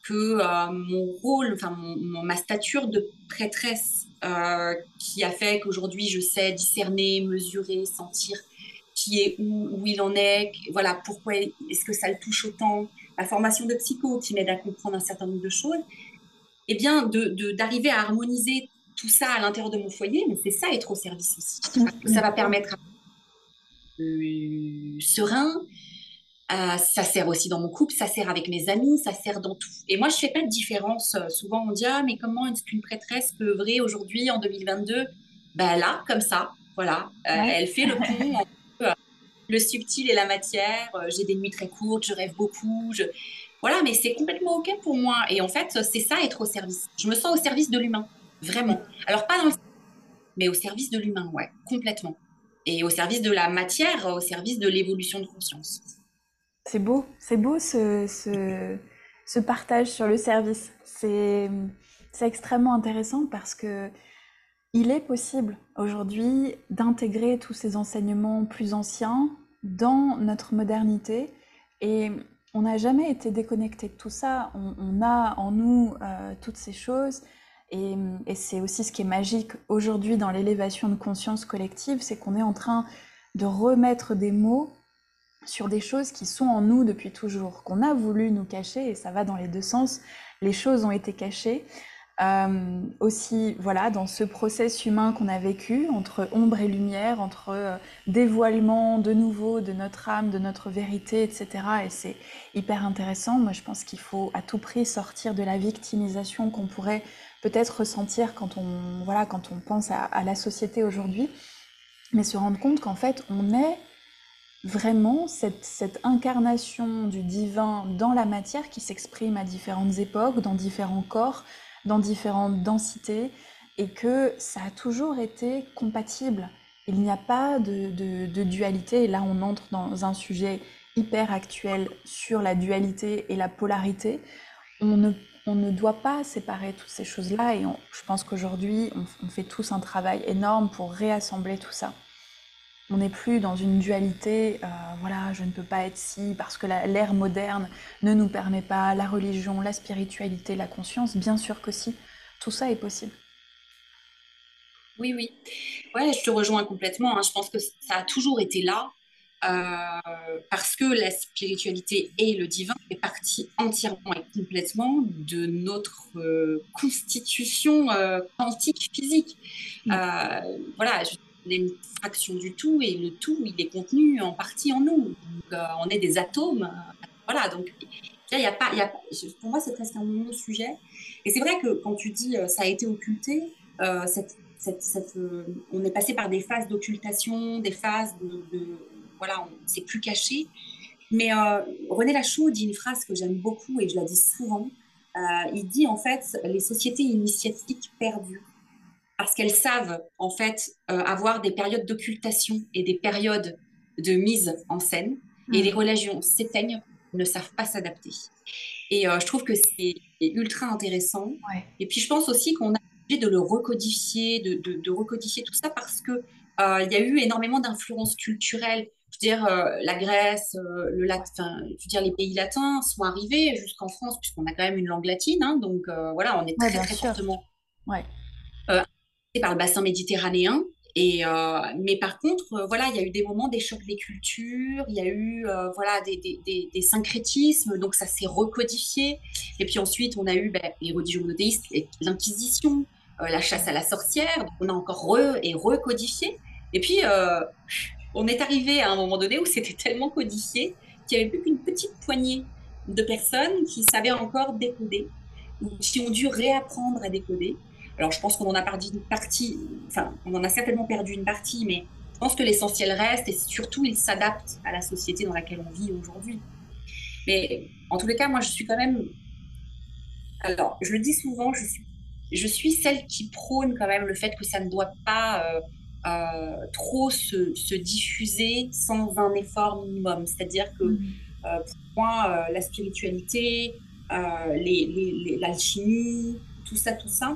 que mon rôle, enfin ma stature de prêtresse qui a fait qu'aujourd'hui je sais discerner, mesurer, sentir, qui est où, où il en est, voilà, pourquoi est-ce que ça le touche autant, la formation de psycho qui m'aide à comprendre un certain nombre de choses, et eh bien d'arriver de, à harmoniser tout ça à l'intérieur de mon foyer, mais c'est ça être au service aussi. Ça va permettre euh, serein, euh, ça sert aussi dans mon couple, ça sert avec mes amis, ça sert dans tout. Et moi, je fais pas de différence. Souvent, on dit ah mais comment est-ce qu'une prêtresse peut œuvrer aujourd'hui en 2022 Ben là, comme ça, voilà, euh, elle fait le pont *laughs* le subtil et la matière. Euh, j'ai des nuits très courtes, je rêve beaucoup. Voilà, mais c'est complètement OK pour moi. Et en fait, c'est ça être au service. Je me sens au service de l'humain, vraiment. Alors, pas dans le mais au service de l'humain, ouais, complètement. Et au service de la matière, au service de l'évolution de conscience. C'est beau, c'est beau ce, ce, ce, partage sur le service. C'est extrêmement intéressant parce que il est possible aujourd'hui d'intégrer tous ces enseignements plus anciens dans notre modernité et on n'a jamais été déconnecté de tout ça. On, a en nous euh, toutes ces choses et, c'est aussi ce qui est magique aujourd'hui dans l'élévation de conscience collective, c'est qu'on est en train de remettre des mots sur des choses qui sont en nous depuis toujours, qu'on a voulu nous cacher, et ça va dans les deux sens. Les choses ont été cachées, euh, aussi, voilà, dans ce process humain qu'on a vécu, entre ombre et lumière, entre euh, dévoilement de nouveau de notre âme, de notre vérité, etc. Et c'est hyper intéressant. Moi, je pense qu'il faut à tout prix sortir de la victimisation qu'on pourrait peut-être ressentir quand on, voilà, quand on pense à, la société aujourd'hui, mais se rendre compte qu'en fait, on est vraiment cette, incarnation du divin dans la matière qui s'exprime à différentes époques, dans différents corps, dans différentes densités et que ça a toujours été compatible. Il n'y a pas de, dualité et là on entre dans un sujet hyper actuel sur la dualité et la polarité. On ne, doit pas séparer toutes ces choses-là et je pense qu'aujourd'hui on, fait tous un travail énorme pour réassembler tout ça. On n'est plus dans une dualité, euh, voilà, je ne peux pas être si parce que l'ère moderne ne nous permet pas, la religion, la spiritualité, la conscience, bien sûr que si, tout ça est possible. Oui, oui. Ouais, je te rejoins complètement. Hein. Je pense que ça a toujours été là euh, parce que la spiritualité et le divin fait partie entièrement et complètement de notre euh, constitution quantique physique. Mm. voilà, je une fraction du tout et le tout, il est contenu en partie en nous. Euh, on est des atomes. voilà, donc il y a pas, y a, pour moi, c'est presque un non sujet. Et c'est vrai que quand tu dis euh, ça a été occulté, euh, cette, cette, on est passé par des phases d'occultation, des phases de, voilà, on s'est plus caché. Mais René Lachaud dit une phrase que j'aime beaucoup et je la dis souvent. il dit en fait les sociétés initiatiques perdues parce qu'elles savent en fait euh, avoir des périodes d'occultation et des périodes de mise en scène. Et les mm. religions s'éteignent, ne savent pas s'adapter. Et euh, je trouve que c'est ultra intéressant. Et puis je pense aussi qu'on a obligé de le recodifier, de, de, recodifier tout ça parce que euh, il y a eu énormément d'influences culturelles. Je veux dire, la Grèce, le latin, je veux dire, les pays latins sont arrivés jusqu'en France puisqu'on a quand même une langue latine. Hein, donc voilà, on est très très fortement ouais par le bassin méditerranéen. Et, euh, mais par contre, euh, voilà, il y a eu des moments des chocs des cultures, il y a eu euh, voilà, des, syncrétismes, donc ça s'est recodifié. Et puis ensuite, on a eu ben, les religions monothéistes, l'Inquisition, la chasse à la sorcière, donc on a encore re et recodifié. Et puis, on est arrivé à un moment donné où c'était tellement codifié qu'il n'y avait plus qu'une petite poignée de personnes qui savaient encore décoder, ou qui ont dû réapprendre à décoder. Alors, je pense qu'on en a perdu une partie, enfin, on en a certainement perdu une partie, mais je pense que l'essentiel reste et surtout, il s'adapte à la société dans laquelle on vit aujourd'hui. Mais en tous les cas, moi, je suis quand même. Alors, je le dis souvent, je suis, je suis celle qui prône quand même le fait que ça ne doit pas euh, euh, trop se, se, diffuser sans un effort minimum. C'est-à-dire que mmh. euh, pour moi, la spiritualité, l'alchimie, tout ça, tout ça,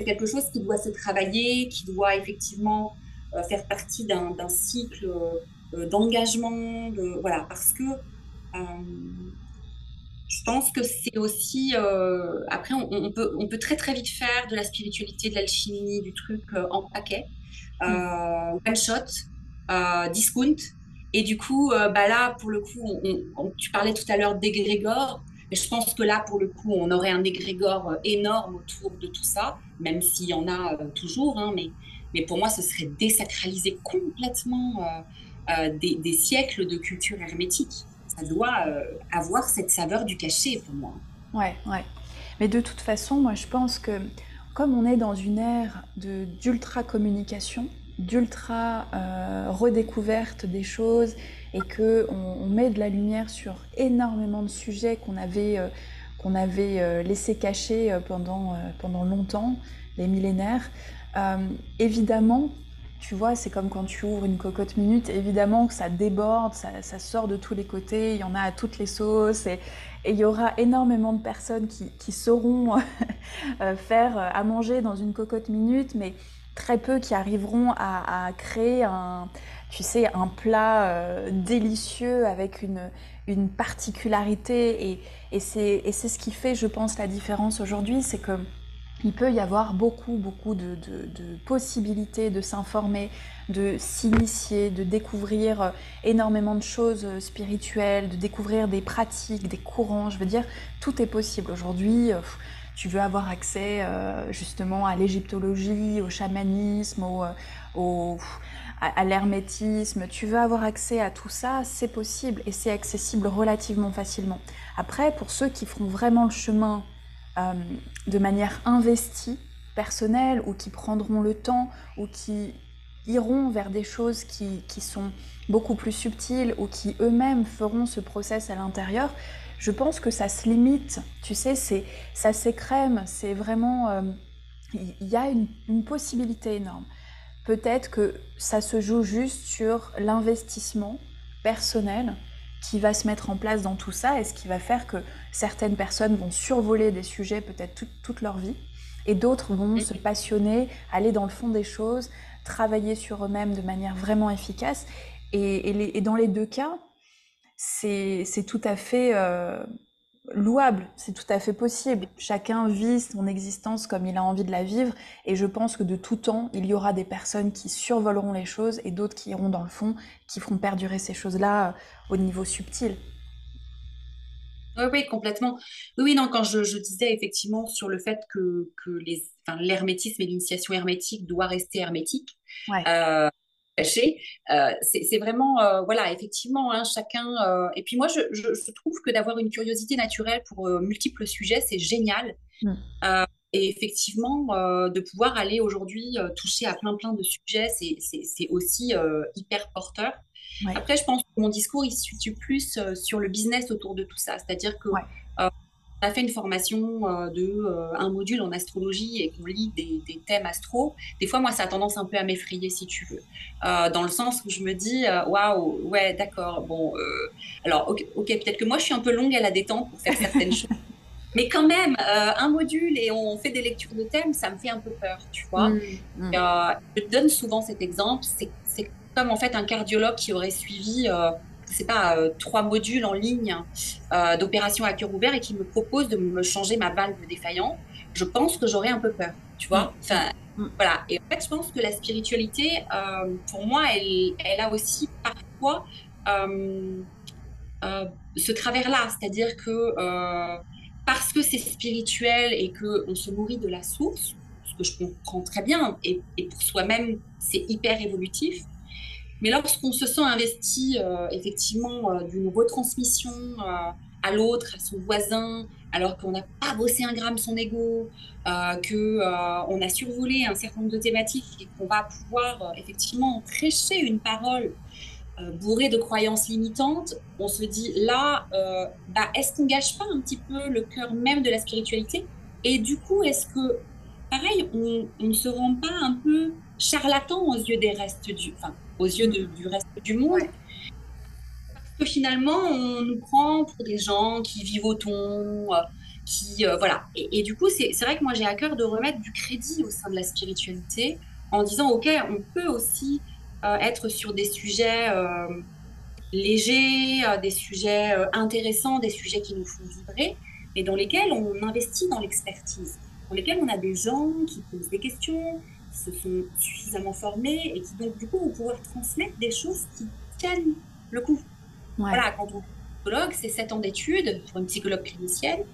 c'est quelque chose qui doit se travailler, qui doit effectivement euh, faire partie d'un cycle euh, d'engagement, de, voilà, parce que euh, je pense que c'est aussi. après, on, peut, on peut très très vite faire de la spiritualité, de l'alchimie, du truc en paquet, mm. one shot, discount. Et du coup, bah là, pour le coup, tu parlais tout à l'heure d'égrégore. Je pense que là, pour le coup, on aurait un égrégore énorme autour de tout ça même s'il y en a euh, toujours, hein, mais, mais pour moi, ce serait désacraliser complètement euh, euh, des, siècles de culture hermétique. Ça doit avoir cette saveur du cachet pour moi. Ouais, ouais. Mais de toute façon, moi, je pense que comme on est dans une ère d'ultra communication, d'ultra redécouverte des choses et que on, met de la lumière sur énormément de sujets qu'on avait qu'on avait euh, euh, pendant, euh, pendant longtemps, les millénaires. évidemment, tu vois, c'est comme quand tu ouvres une cocotte minute, évidemment que ça déborde, ça, sort de tous les côtés, il y en a à toutes les sauces, et, il y aura énormément de personnes qui, sauront *laughs* faire à manger dans une cocotte minute, mais très peu qui arriveront à, créer un, tu sais, un plat délicieux avec une, une particularité et, et c'est ce qui fait, je pense, la différence aujourd'hui, c'est que il peut y avoir beaucoup, beaucoup de, possibilités de s'informer, de s'initier, de découvrir euh, énormément de choses euh, spirituelles, de découvrir des pratiques, des courants. Je veux dire, tout est possible. Aujourd'hui, euh, tu veux avoir accès justement à l'égyptologie, au chamanisme, au, à, l'hermétisme, tu veux avoir accès à tout ça, c'est possible et c'est accessible relativement facilement. Après, pour ceux qui feront vraiment le chemin euh, de manière investie, personnelle, ou qui prendront le temps, ou qui iront vers des choses qui, sont beaucoup plus subtiles, ou qui eux-mêmes feront ce process à l'intérieur, je pense que ça se limite. Tu sais, c'est ça s'écrème, c'est vraiment... Euh, il y a une possibilité énorme. Peut-être que ça se joue juste sur l'investissement personnel qui va se mettre en place dans tout ça et ce qui va faire que certaines personnes vont survoler des sujets peut-être toute leur vie et d'autres vont se passionner, aller dans le fond des choses, travailler sur eux-mêmes de manière vraiment efficace. Et, dans les deux cas, c'est tout à fait euh, louable, c'est tout à fait possible. Chacun vit son existence comme il a envie de la vivre et je pense que de tout temps, il y aura des personnes qui survoleront les choses et d'autres qui iront dans le fond, qui feront perdurer ces choses-là euh, au niveau subtil. Oui, oui, complètement. Oui, non, quand je, disais effectivement sur le fait que, l'hermétisme et l'initiation hermétique doit rester hermétique, euh, euh, c'est vraiment, euh, voilà, effectivement, hein, chacun. Euh, et puis moi, je, trouve que d'avoir une curiosité naturelle pour multiples sujets, c'est génial. Mm. et effectivement, de pouvoir aller aujourd'hui toucher à plein plein de sujets, c'est aussi hyper porteur. Après, je pense que mon discours, il se situe plus sur le business autour de tout ça. C'est-à-dire que a fait une formation euh, de euh, un module en astrologie et qu'on lit des, thèmes astro, des fois, moi, ça a tendance un peu à m'effrayer, si tu veux. Euh, dans le sens où je me dis, waouh, ouais, d'accord, bon, alors, ok, peut-être que moi, je suis un peu longue à la détente pour faire certaines *laughs* choses. Mais quand même, un module et on fait des lectures de thèmes, ça me fait un peu peur, tu vois. Mmh, mmh. je donne souvent cet exemple. C'est comme en fait un cardiologue qui aurait suivi c'est pas euh, trois modules en ligne euh, d'opération à cœur ouvert et qui me propose de me changer ma valve défaillante, je pense que j'aurais un peu peur, tu vois. Mm. Enfin, mm. voilà. Et en fait, je pense que la spiritualité, euh, pour moi, elle, elle, a aussi parfois ce travers-là, c'est-à-dire que parce que c'est spirituel et que on se nourrit de la source, ce que je comprends très bien, et, et pour soi-même, c'est hyper évolutif. Mais lorsqu'on se sent investi euh, effectivement euh, d'une retransmission euh, à l'autre, à son voisin, alors qu'on n'a pas bossé un gramme son ego, qu'on a survolé un certain nombre de thématiques et qu'on va pouvoir effectivement prêcher une parole bourrée de croyances limitantes, on se dit là, bah, est-ce qu'on gâche pas un petit peu le cœur même de la spiritualité? Et du coup, est-ce que, pareil, on, ne se rend pas un peu charlatan aux yeux des restes du, enfin, aux yeux du reste du monde. Parce que finalement, on nous prend pour des gens qui vivent au ton, euh, qui euh, voilà. Et, du coup, c'est vrai que moi j'ai à cœur de remettre du crédit au sein de la spiritualité en disant ok, on peut aussi euh, être sur des sujets légers, des sujets intéressants, des sujets qui nous font vibrer, mais dans lesquels on investit dans l'expertise, dans lesquels on a des gens qui posent des questions, se sont suffisamment formés et qui donc du coup vont pouvoir transmettre des choses qui tiennent le coup. Voilà, quand on est psychologue, c'est 7 ans d'études pour une psychologue clinicienne.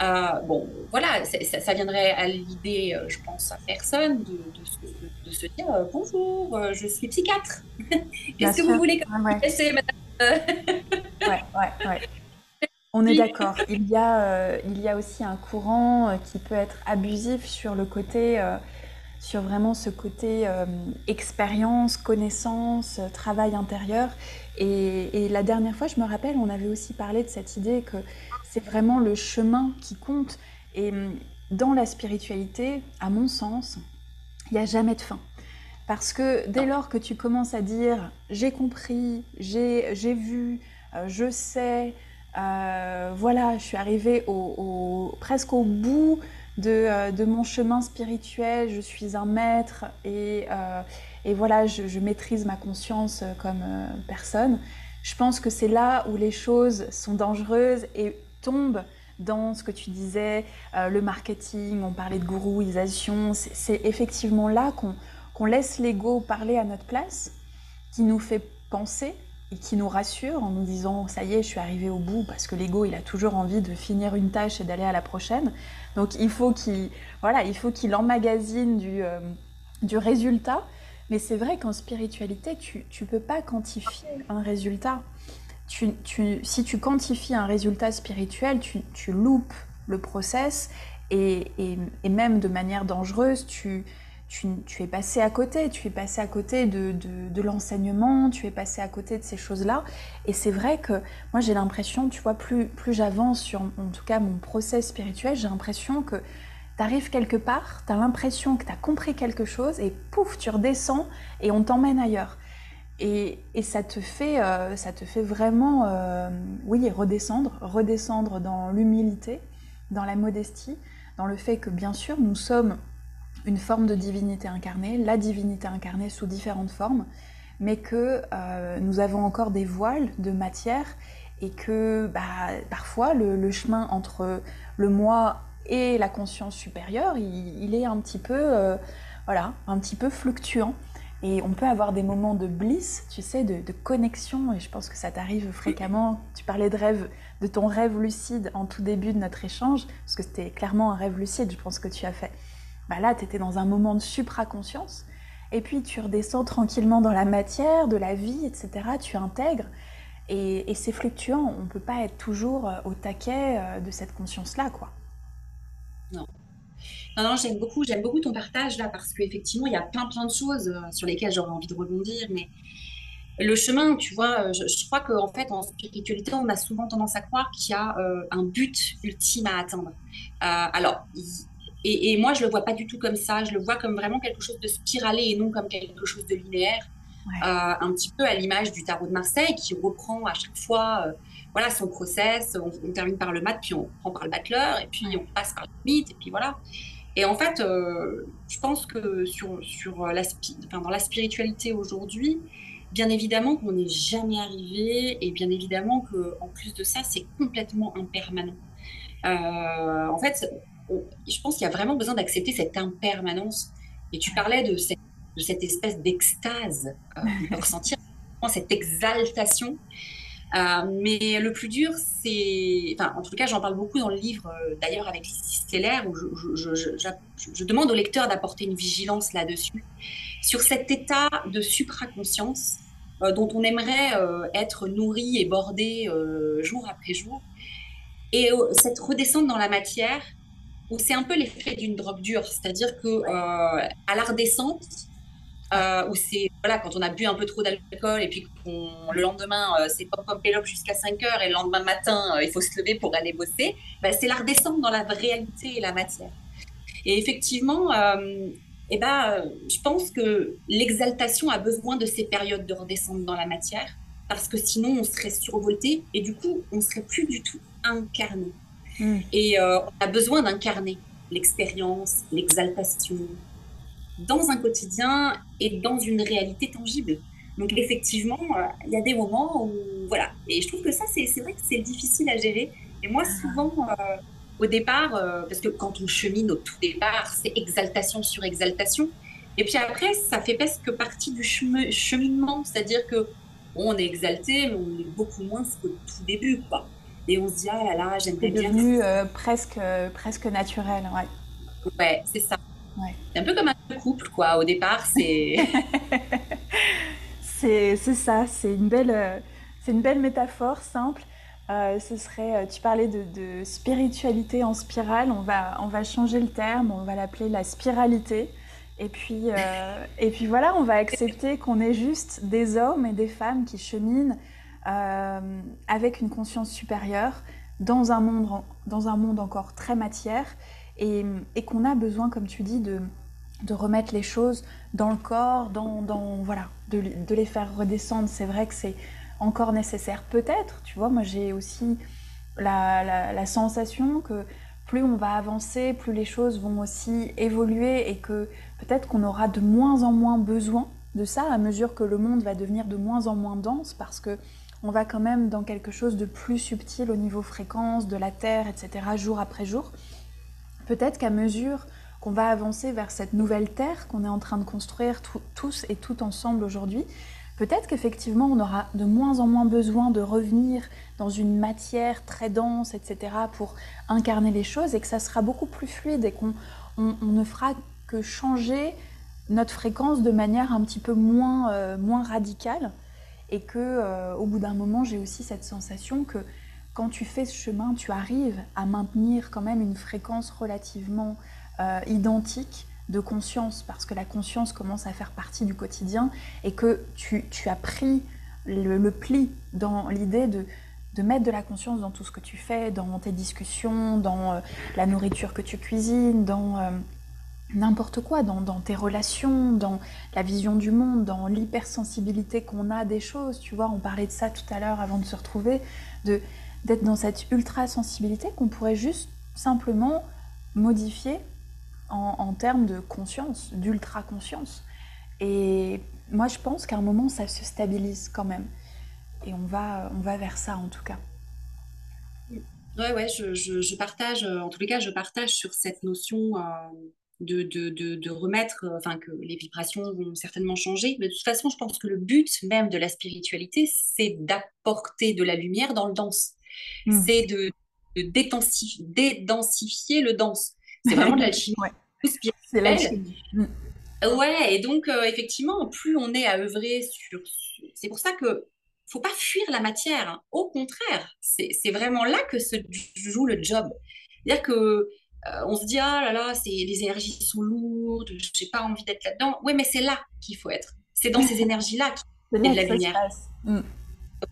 Euh, bon, voilà, ça, viendrait à l'idée, euh, je pense, à personne de, de, se dire euh, bonjour, je suis psychiatre. *laughs* Qu'est-ce que vous voulez que ouais. madame *laughs* ouais, ouais, ouais. On est d'accord. Il, y a, il y a aussi un courant qui peut être abusif sur le côté sur vraiment ce côté euh, expérience, connaissance, euh, travail intérieur. Et, la dernière fois, je me rappelle, on avait aussi parlé de cette idée que c'est vraiment le chemin qui compte. Et hum, dans la spiritualité, à mon sens, il n'y a jamais de fin. Parce que dès lors que tu commences à dire j'ai compris, j'ai vu, euh, je sais, voilà, je suis arrivée au, presque au bout euh, de, mon chemin spirituel, je suis un maître et, euh, voilà, je, maîtrise ma conscience euh, comme personne. Je pense que c'est là où les choses sont dangereuses et tombent dans ce que tu disais, euh, le marketing, on parlait de gourouisation, c'est effectivement là qu'on laisse l'ego parler à notre place, qui nous fait penser et qui nous rassure en nous disant ça y est, je suis arrivé au bout parce que l'ego il a toujours envie de finir une tâche et d'aller à la prochaine. Donc il faut qu'il voilà, il faut emmagasine du, euh, du résultat. Mais c'est vrai qu'en spiritualité, tu ne peux pas quantifier un résultat. Tu, tu, si tu quantifies un résultat spirituel, tu, tu loupes le process et, et, et, même de manière dangereuse, tu, tu, es passé à côté, tu es passé à côté de, de, l'enseignement, tu es passé à côté de ces choses-là. Et c'est vrai que moi j'ai l'impression, tu vois, plus, plus j'avance sur en tout cas mon process spirituel, j'ai l'impression que tu arrives quelque part, tu as l'impression que tu as compris quelque chose et pouf, tu redescends et on t'emmène ailleurs. Et, et, ça, te fait, euh, ça te fait vraiment, euh, oui, redescendre, redescendre dans l'humilité, dans la modestie, dans le fait que bien sûr nous sommes une forme de divinité incarnée, la divinité incarnée sous différentes formes, mais que euh, nous avons encore des voiles de matière et que bah, parfois le, chemin entre le moi et la conscience supérieure, il, est un petit peu, euh, voilà, un petit peu fluctuant. Et on peut avoir des moments de bliss, tu sais, de, de connexion, et je pense que ça t'arrive fréquemment. Tu parlais de rêve, de ton rêve lucide en tout début de notre échange, parce que c'était clairement un rêve lucide, je pense que tu as fait bah là, tu étais dans un moment de supraconscience. Et puis tu redescends tranquillement dans la matière, de la vie, etc. Tu intègres. Et, c'est fluctuant. On ne peut pas être toujours euh, au taquet euh, de cette conscience-là, quoi. Non. Non, j'aime beaucoup, j'aime beaucoup ton partage là parce qu'effectivement, il y a plein, plein de choses euh, sur lesquelles j'aurais envie de rebondir. Mais le chemin, tu vois, je, crois qu'en fait, en spiritualité, on a souvent tendance à croire qu'il y a un but ultime à atteindre. alors, et, moi, je le vois pas du tout comme ça. Je le vois comme vraiment quelque chose de spiralé et non comme quelque chose de linéaire. Euh, un petit peu à l'image du tarot de Marseille qui reprend à chaque fois euh, voilà, son process. On, termine par le mat, puis on prend par le battleur, et puis on passe par le mythe, et puis voilà. Et en fait, euh, je pense que sur, sur la, enfin, dans la spiritualité aujourd'hui, bien évidemment qu'on n'est jamais arrivé, et bien évidemment qu'en plus de ça, c'est complètement impermanent. en fait, je pense qu'il y a vraiment besoin d'accepter cette impermanence. Et tu parlais de cette, de espèce d'extase euh, peut *laughs* ressentir, cette exaltation. Euh, mais le plus dur, c'est. En tout cas, j'en parle beaucoup dans le livre, euh, d'ailleurs, avec Lizzie où je, demande au lecteur d'apporter une vigilance là-dessus, sur cet état de supraconscience dont on aimerait être nourri et bordé jour après jour. Et cette redescente dans la matière, où c'est un peu l'effet d'une drogue dure, c'est-à-dire que euh, à la redescente, euh, où c'est voilà quand on a bu un peu trop d'alcool et puis le lendemain euh, c'est pop pop pélope jusqu'à 5 heures et le lendemain matin euh, il faut se lever pour aller bosser, bah, c'est la redescente dans la réalité et la matière. Et effectivement, eh ben, je pense que l'exaltation a besoin de ces périodes de redescente dans la matière parce que sinon on serait survolté et du coup on serait plus du tout incarné. Mm. Et euh, on a besoin d'incarner l'expérience, l'exaltation dans un quotidien et dans une réalité tangible. Donc effectivement, euh, il y a des moments où voilà. Et je trouve que ça, c'est vrai que c'est difficile à gérer. Et moi, souvent, euh, au départ, parce que quand on chemine au tout départ, c'est exaltation sur exaltation. Et puis après, ça fait presque partie du cheminement, c'est-à-dire que on est exalté, mais on est beaucoup moins qu'au tout début, quoi et on se dit ah là là j'aimerais bien. C'est devenu euh, presque euh, presque naturel, ouais. Ouais, c'est ça. Ouais. C'est un peu comme un couple quoi. Au départ, c'est. *laughs* c'est ça. C'est une belle euh, c'est une belle métaphore simple. ce serait, tu parlais de, de, spiritualité en spirale, on va, on va changer le terme, on va l'appeler la spiralité. Et puis, et puis voilà, on va accepter qu'on est juste des hommes et des femmes qui cheminent euh, avec une conscience supérieure, dans un monde, dans un monde encore très matière, et, qu'on a besoin, comme tu dis, de, de, remettre les choses dans le corps, dans, dans voilà, de, de, les faire redescendre. C'est vrai que c'est encore nécessaire. Peut-être, tu vois, moi j'ai aussi la, la, sensation que plus on va avancer, plus les choses vont aussi évoluer et que peut-être qu'on aura de moins en moins besoin de ça à mesure que le monde va devenir de moins en moins dense parce que on va quand même dans quelque chose de plus subtil au niveau fréquence, de la Terre, etc., jour après jour. Peut-être qu'à mesure qu'on va avancer vers cette nouvelle Terre qu'on est en train de construire tous et toutes ensemble aujourd'hui, peut-être qu'effectivement on aura de moins en moins besoin de revenir dans une matière très dense, etc., pour incarner les choses, et que ça sera beaucoup plus fluide et qu'on ne fera que changer notre fréquence de manière un petit peu moins, euh, moins radicale et que euh, au bout d'un moment j'ai aussi cette sensation que quand tu fais ce chemin tu arrives à maintenir quand même une fréquence relativement euh, identique de conscience parce que la conscience commence à faire partie du quotidien et que tu, as pris le, pli dans l'idée de, de mettre de la conscience dans tout ce que tu fais, dans tes discussions, dans la nourriture que tu cuisines, dans n'importe quoi, dans, tes relations, dans la vision du monde, dans l'hypersensibilité qu'on a des choses. Tu vois, on parlait de ça tout à l'heure avant de se retrouver, d'être dans cette ultra-sensibilité qu'on pourrait juste simplement modifier en, termes de conscience, d'ultra-conscience. Et moi, je pense qu'à un moment, ça se stabilise quand même. Et on va, on va vers ça, en tout cas. Ouais, ouais, je, partage, en tous les cas, je partage sur cette notion euh, de, de, de, remettre, euh, enfin que les vibrations vont certainement changer. Mais de toute façon, je pense que le but même de la spiritualité, c'est d'apporter de la lumière dans le danse. Hmm. C'est de, de dédensifier le danse. C'est vraiment de l'alchimie. ouais. C'est l'alchimie. Hmm. Ouais, et donc euh, effectivement, plus on est à œuvrer sur... C'est pour ça que faut pas fuir la matière. Hein. Au contraire, c'est vraiment là que se joue le job. C'est-à-dire que euh, on se dit ah là là, c'est les énergies sont lourdes, j'ai pas envie d'être là-dedans. Oui, mais c'est là qu'il faut être. C'est dans ces *laughs* énergies-là qu'il a de la lumière. Mm.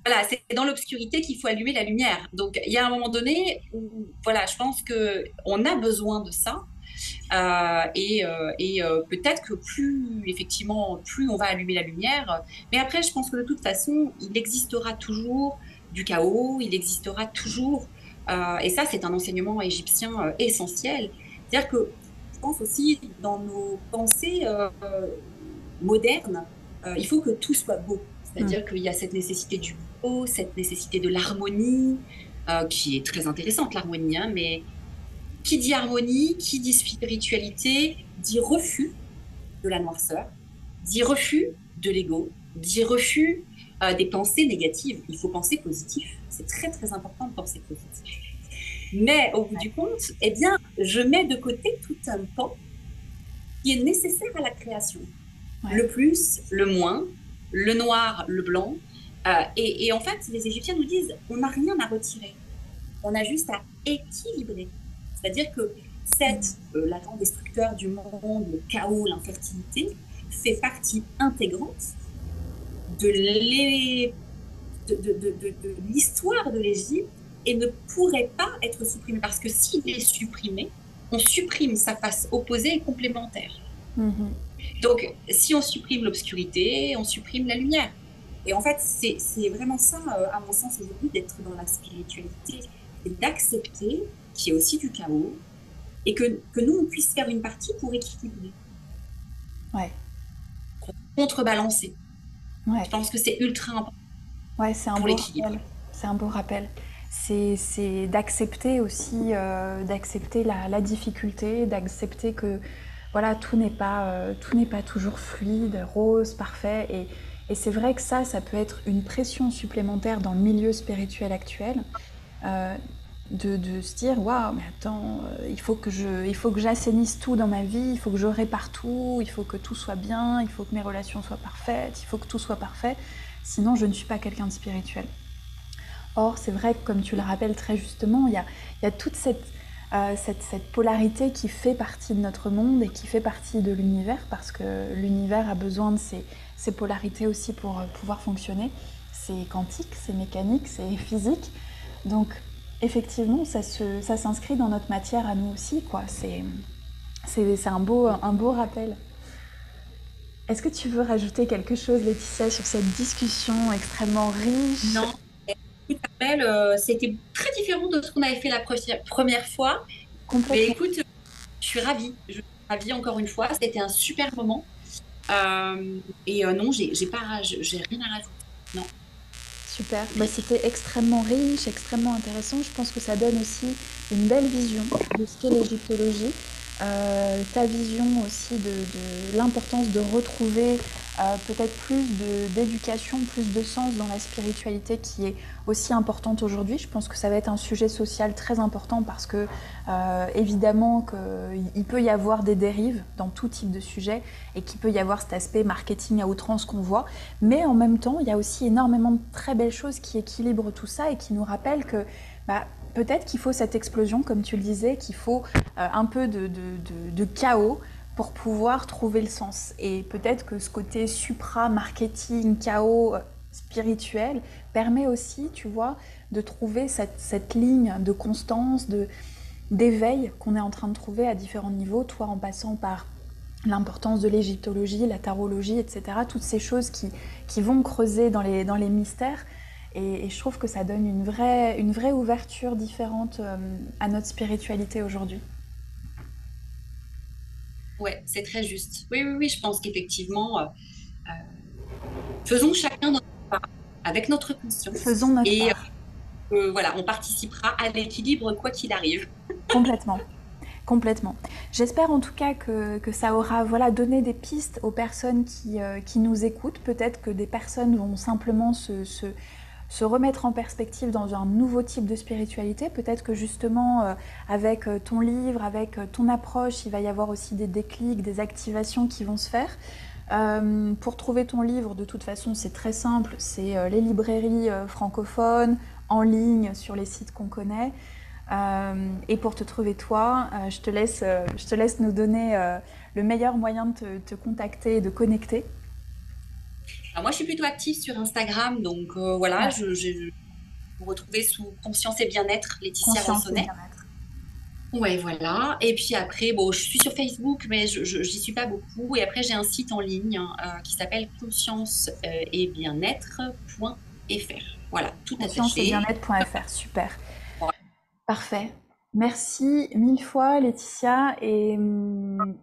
Voilà, c'est dans l'obscurité qu'il faut allumer la lumière. Donc il y a un moment donné où voilà, je pense que on a besoin de ça. Euh, et, euh, peut-être que plus effectivement plus on va allumer la lumière mais après je pense que de toute façon il existera toujours du chaos il existera toujours et ça, c'est un enseignement égyptien euh, essentiel. C'est-à-dire que je pense aussi dans nos pensées euh, modernes, il faut que tout soit beau. C'est-à-dire mm. qu'il y a cette nécessité du beau, cette nécessité de l'harmonie, qui est très intéressante, l'harmonie, hein, mais qui dit harmonie, qui dit spiritualité, dit refus de la noirceur, dit refus de l'ego, dit refus des pensées négatives. Il faut penser positif. C'est très très important de penser positif. Mais au bout du compte, eh bien, je mets de côté tout un pan qui est nécessaire à la création. Le plus, le moins, le noir, le blanc. Euh, et, en fait, les Égyptiens nous disent, on n'a rien à retirer. On a juste à équilibrer. C'est-à-dire que cette, euh, l'agent destructeur du monde, le chaos, l'infertilité, fait partie intégrante de l'histoire de l'Égypte et ne pourrait pas être supprimé parce que s'il est supprimé, on supprime sa face opposée et complémentaire. Mhm. Donc, si on supprime l'obscurité, on supprime la lumière. Et en fait, c'est vraiment ça, euh, à mon sens, aujourd'hui, d'être dans la spiritualité, c'est d'accepter qu'il y a aussi du chaos et que, que, nous, on puisse faire une partie pour équilibrer. Ouais. Contrebalancer. Ouais. Je pense que c'est ultra important. Ouais, c'est un, beau C'est un beau rappel c'est d'accepter aussi, euh, d'accepter la, difficulté, d'accepter que voilà, tout n'est pas, euh, tout n'est pas toujours fluide, rose, parfait. Et, et c'est vrai que ça, ça peut être une pression supplémentaire dans le milieu spirituel actuel. Euh, de, se dire waouh mais attends il faut que je il faut que j'assainisse tout dans ma vie il faut que je répare tout il faut que tout soit bien il faut que mes relations soient parfaites il faut que tout soit parfait sinon je ne suis pas quelqu'un de spirituel Or, c'est vrai que, comme tu le rappelles très justement, il y a, toute euh, cette, cette, polarité qui fait partie de notre monde et qui fait partie de l'univers, parce que l'univers a besoin de ces, polarités aussi pour euh, pouvoir fonctionner. C'est quantique, c'est mécanique, c'est physique. Donc, effectivement, ça, s'inscrit dans notre matière à nous aussi. quoi. C'est, un, beau, un beau rappel. Est-ce que tu veux rajouter quelque chose, Laetitia, sur cette discussion extrêmement riche? Non, euh, c'était très différent de ce qu'on avait fait la première fois. Mais écoute, je suis ravie. Je suis ravie encore une fois. C'était un super moment. Euh, et euh, non, j'ai pas, j'ai rien à rajouter. Non. Super. Bah, C'était extrêmement riche, extrêmement intéressant. Je pense que ça donne aussi une belle vision de ce qu'est l'égyptologie. Euh, ta vision aussi de, l'importance de retrouver euh, peut-être plus d'éducation, plus de sens dans la spiritualité qui est aussi importante aujourd'hui. Je pense que ça va être un sujet social très important parce que euh, évidemment qu'il peut y avoir des dérives dans tout type de sujet et qu'il peut y avoir cet aspect marketing à outrance qu'on voit. Mais en même temps, il y a aussi énormément de très belles choses qui équilibrent tout ça et qui nous rappellent que bah, peut-être qu'il faut cette explosion, comme tu le disais, qu'il faut euh, un peu de, chaos pour pouvoir trouver le sens. Et peut-être que ce côté supra-marketing, chaos euh, spirituel permet aussi, tu vois, de trouver cette, ligne de constance, de d'éveil qu'on est en train de trouver à différents niveaux, toi en passant par l'importance de l'égyptologie, la tarologie, etc. Toutes ces choses qui, qui vont creuser dans les, dans les mystères et, je trouve que ça donne une vraie, une vraie ouverture différente euh, à notre spiritualité aujourd'hui. Ouais, c'est très juste. Oui, oui, oui, je pense qu'effectivement, euh, euh, faisons chacun notre part avec notre conscience. Faisons notre et, voilà, on participera à l'équilibre quoi qu'il arrive. *laughs* Complètement. Complètement. J'espère en tout cas que, que, ça aura voilà, donné des pistes aux personnes qui, qui nous écoutent. Peut-être que des personnes vont simplement se, se, se remettre en perspective dans un nouveau type de spiritualité. Peut-être que justement, euh, avec euh, ton livre, avec euh, ton approche, il va y avoir aussi des déclics, des activations qui vont se faire. pour trouver ton livre, de toute façon, c'est très simple. C'est les librairies francophones, en ligne, sur les sites qu'on connaît. et pour te trouver toi, je, te laisse, nous donner le meilleur moyen de te contacter et de connecter moi, je suis plutôt active sur Instagram, donc euh, voilà, je, vous retrouvez sous Conscience et Bien-être, Laetitia Ransonnet. Ouais, voilà. Et puis après, bon, je suis sur Facebook, mais je n'y suis pas beaucoup. Et après, j'ai un site en ligne euh, qui s'appelle conscience euh, et bien-être.fr. Voilà, tout attaché. Conscience et bien-être.fr, *laughs* super. Parfait. Merci mille fois, Laetitia. Et hum,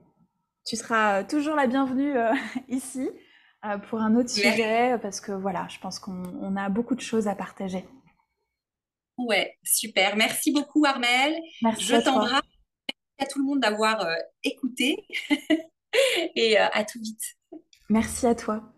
tu seras toujours la bienvenue *laughs* ici. Euh, pour un autre sujet, parce que voilà, je pense qu'on a beaucoup de choses à partager. Ouais, super. Merci beaucoup, Armel. Merci je t'embrasse. Merci à tout le monde d'avoir euh, écouté. *laughs* Et euh, à tout vite. Merci à toi.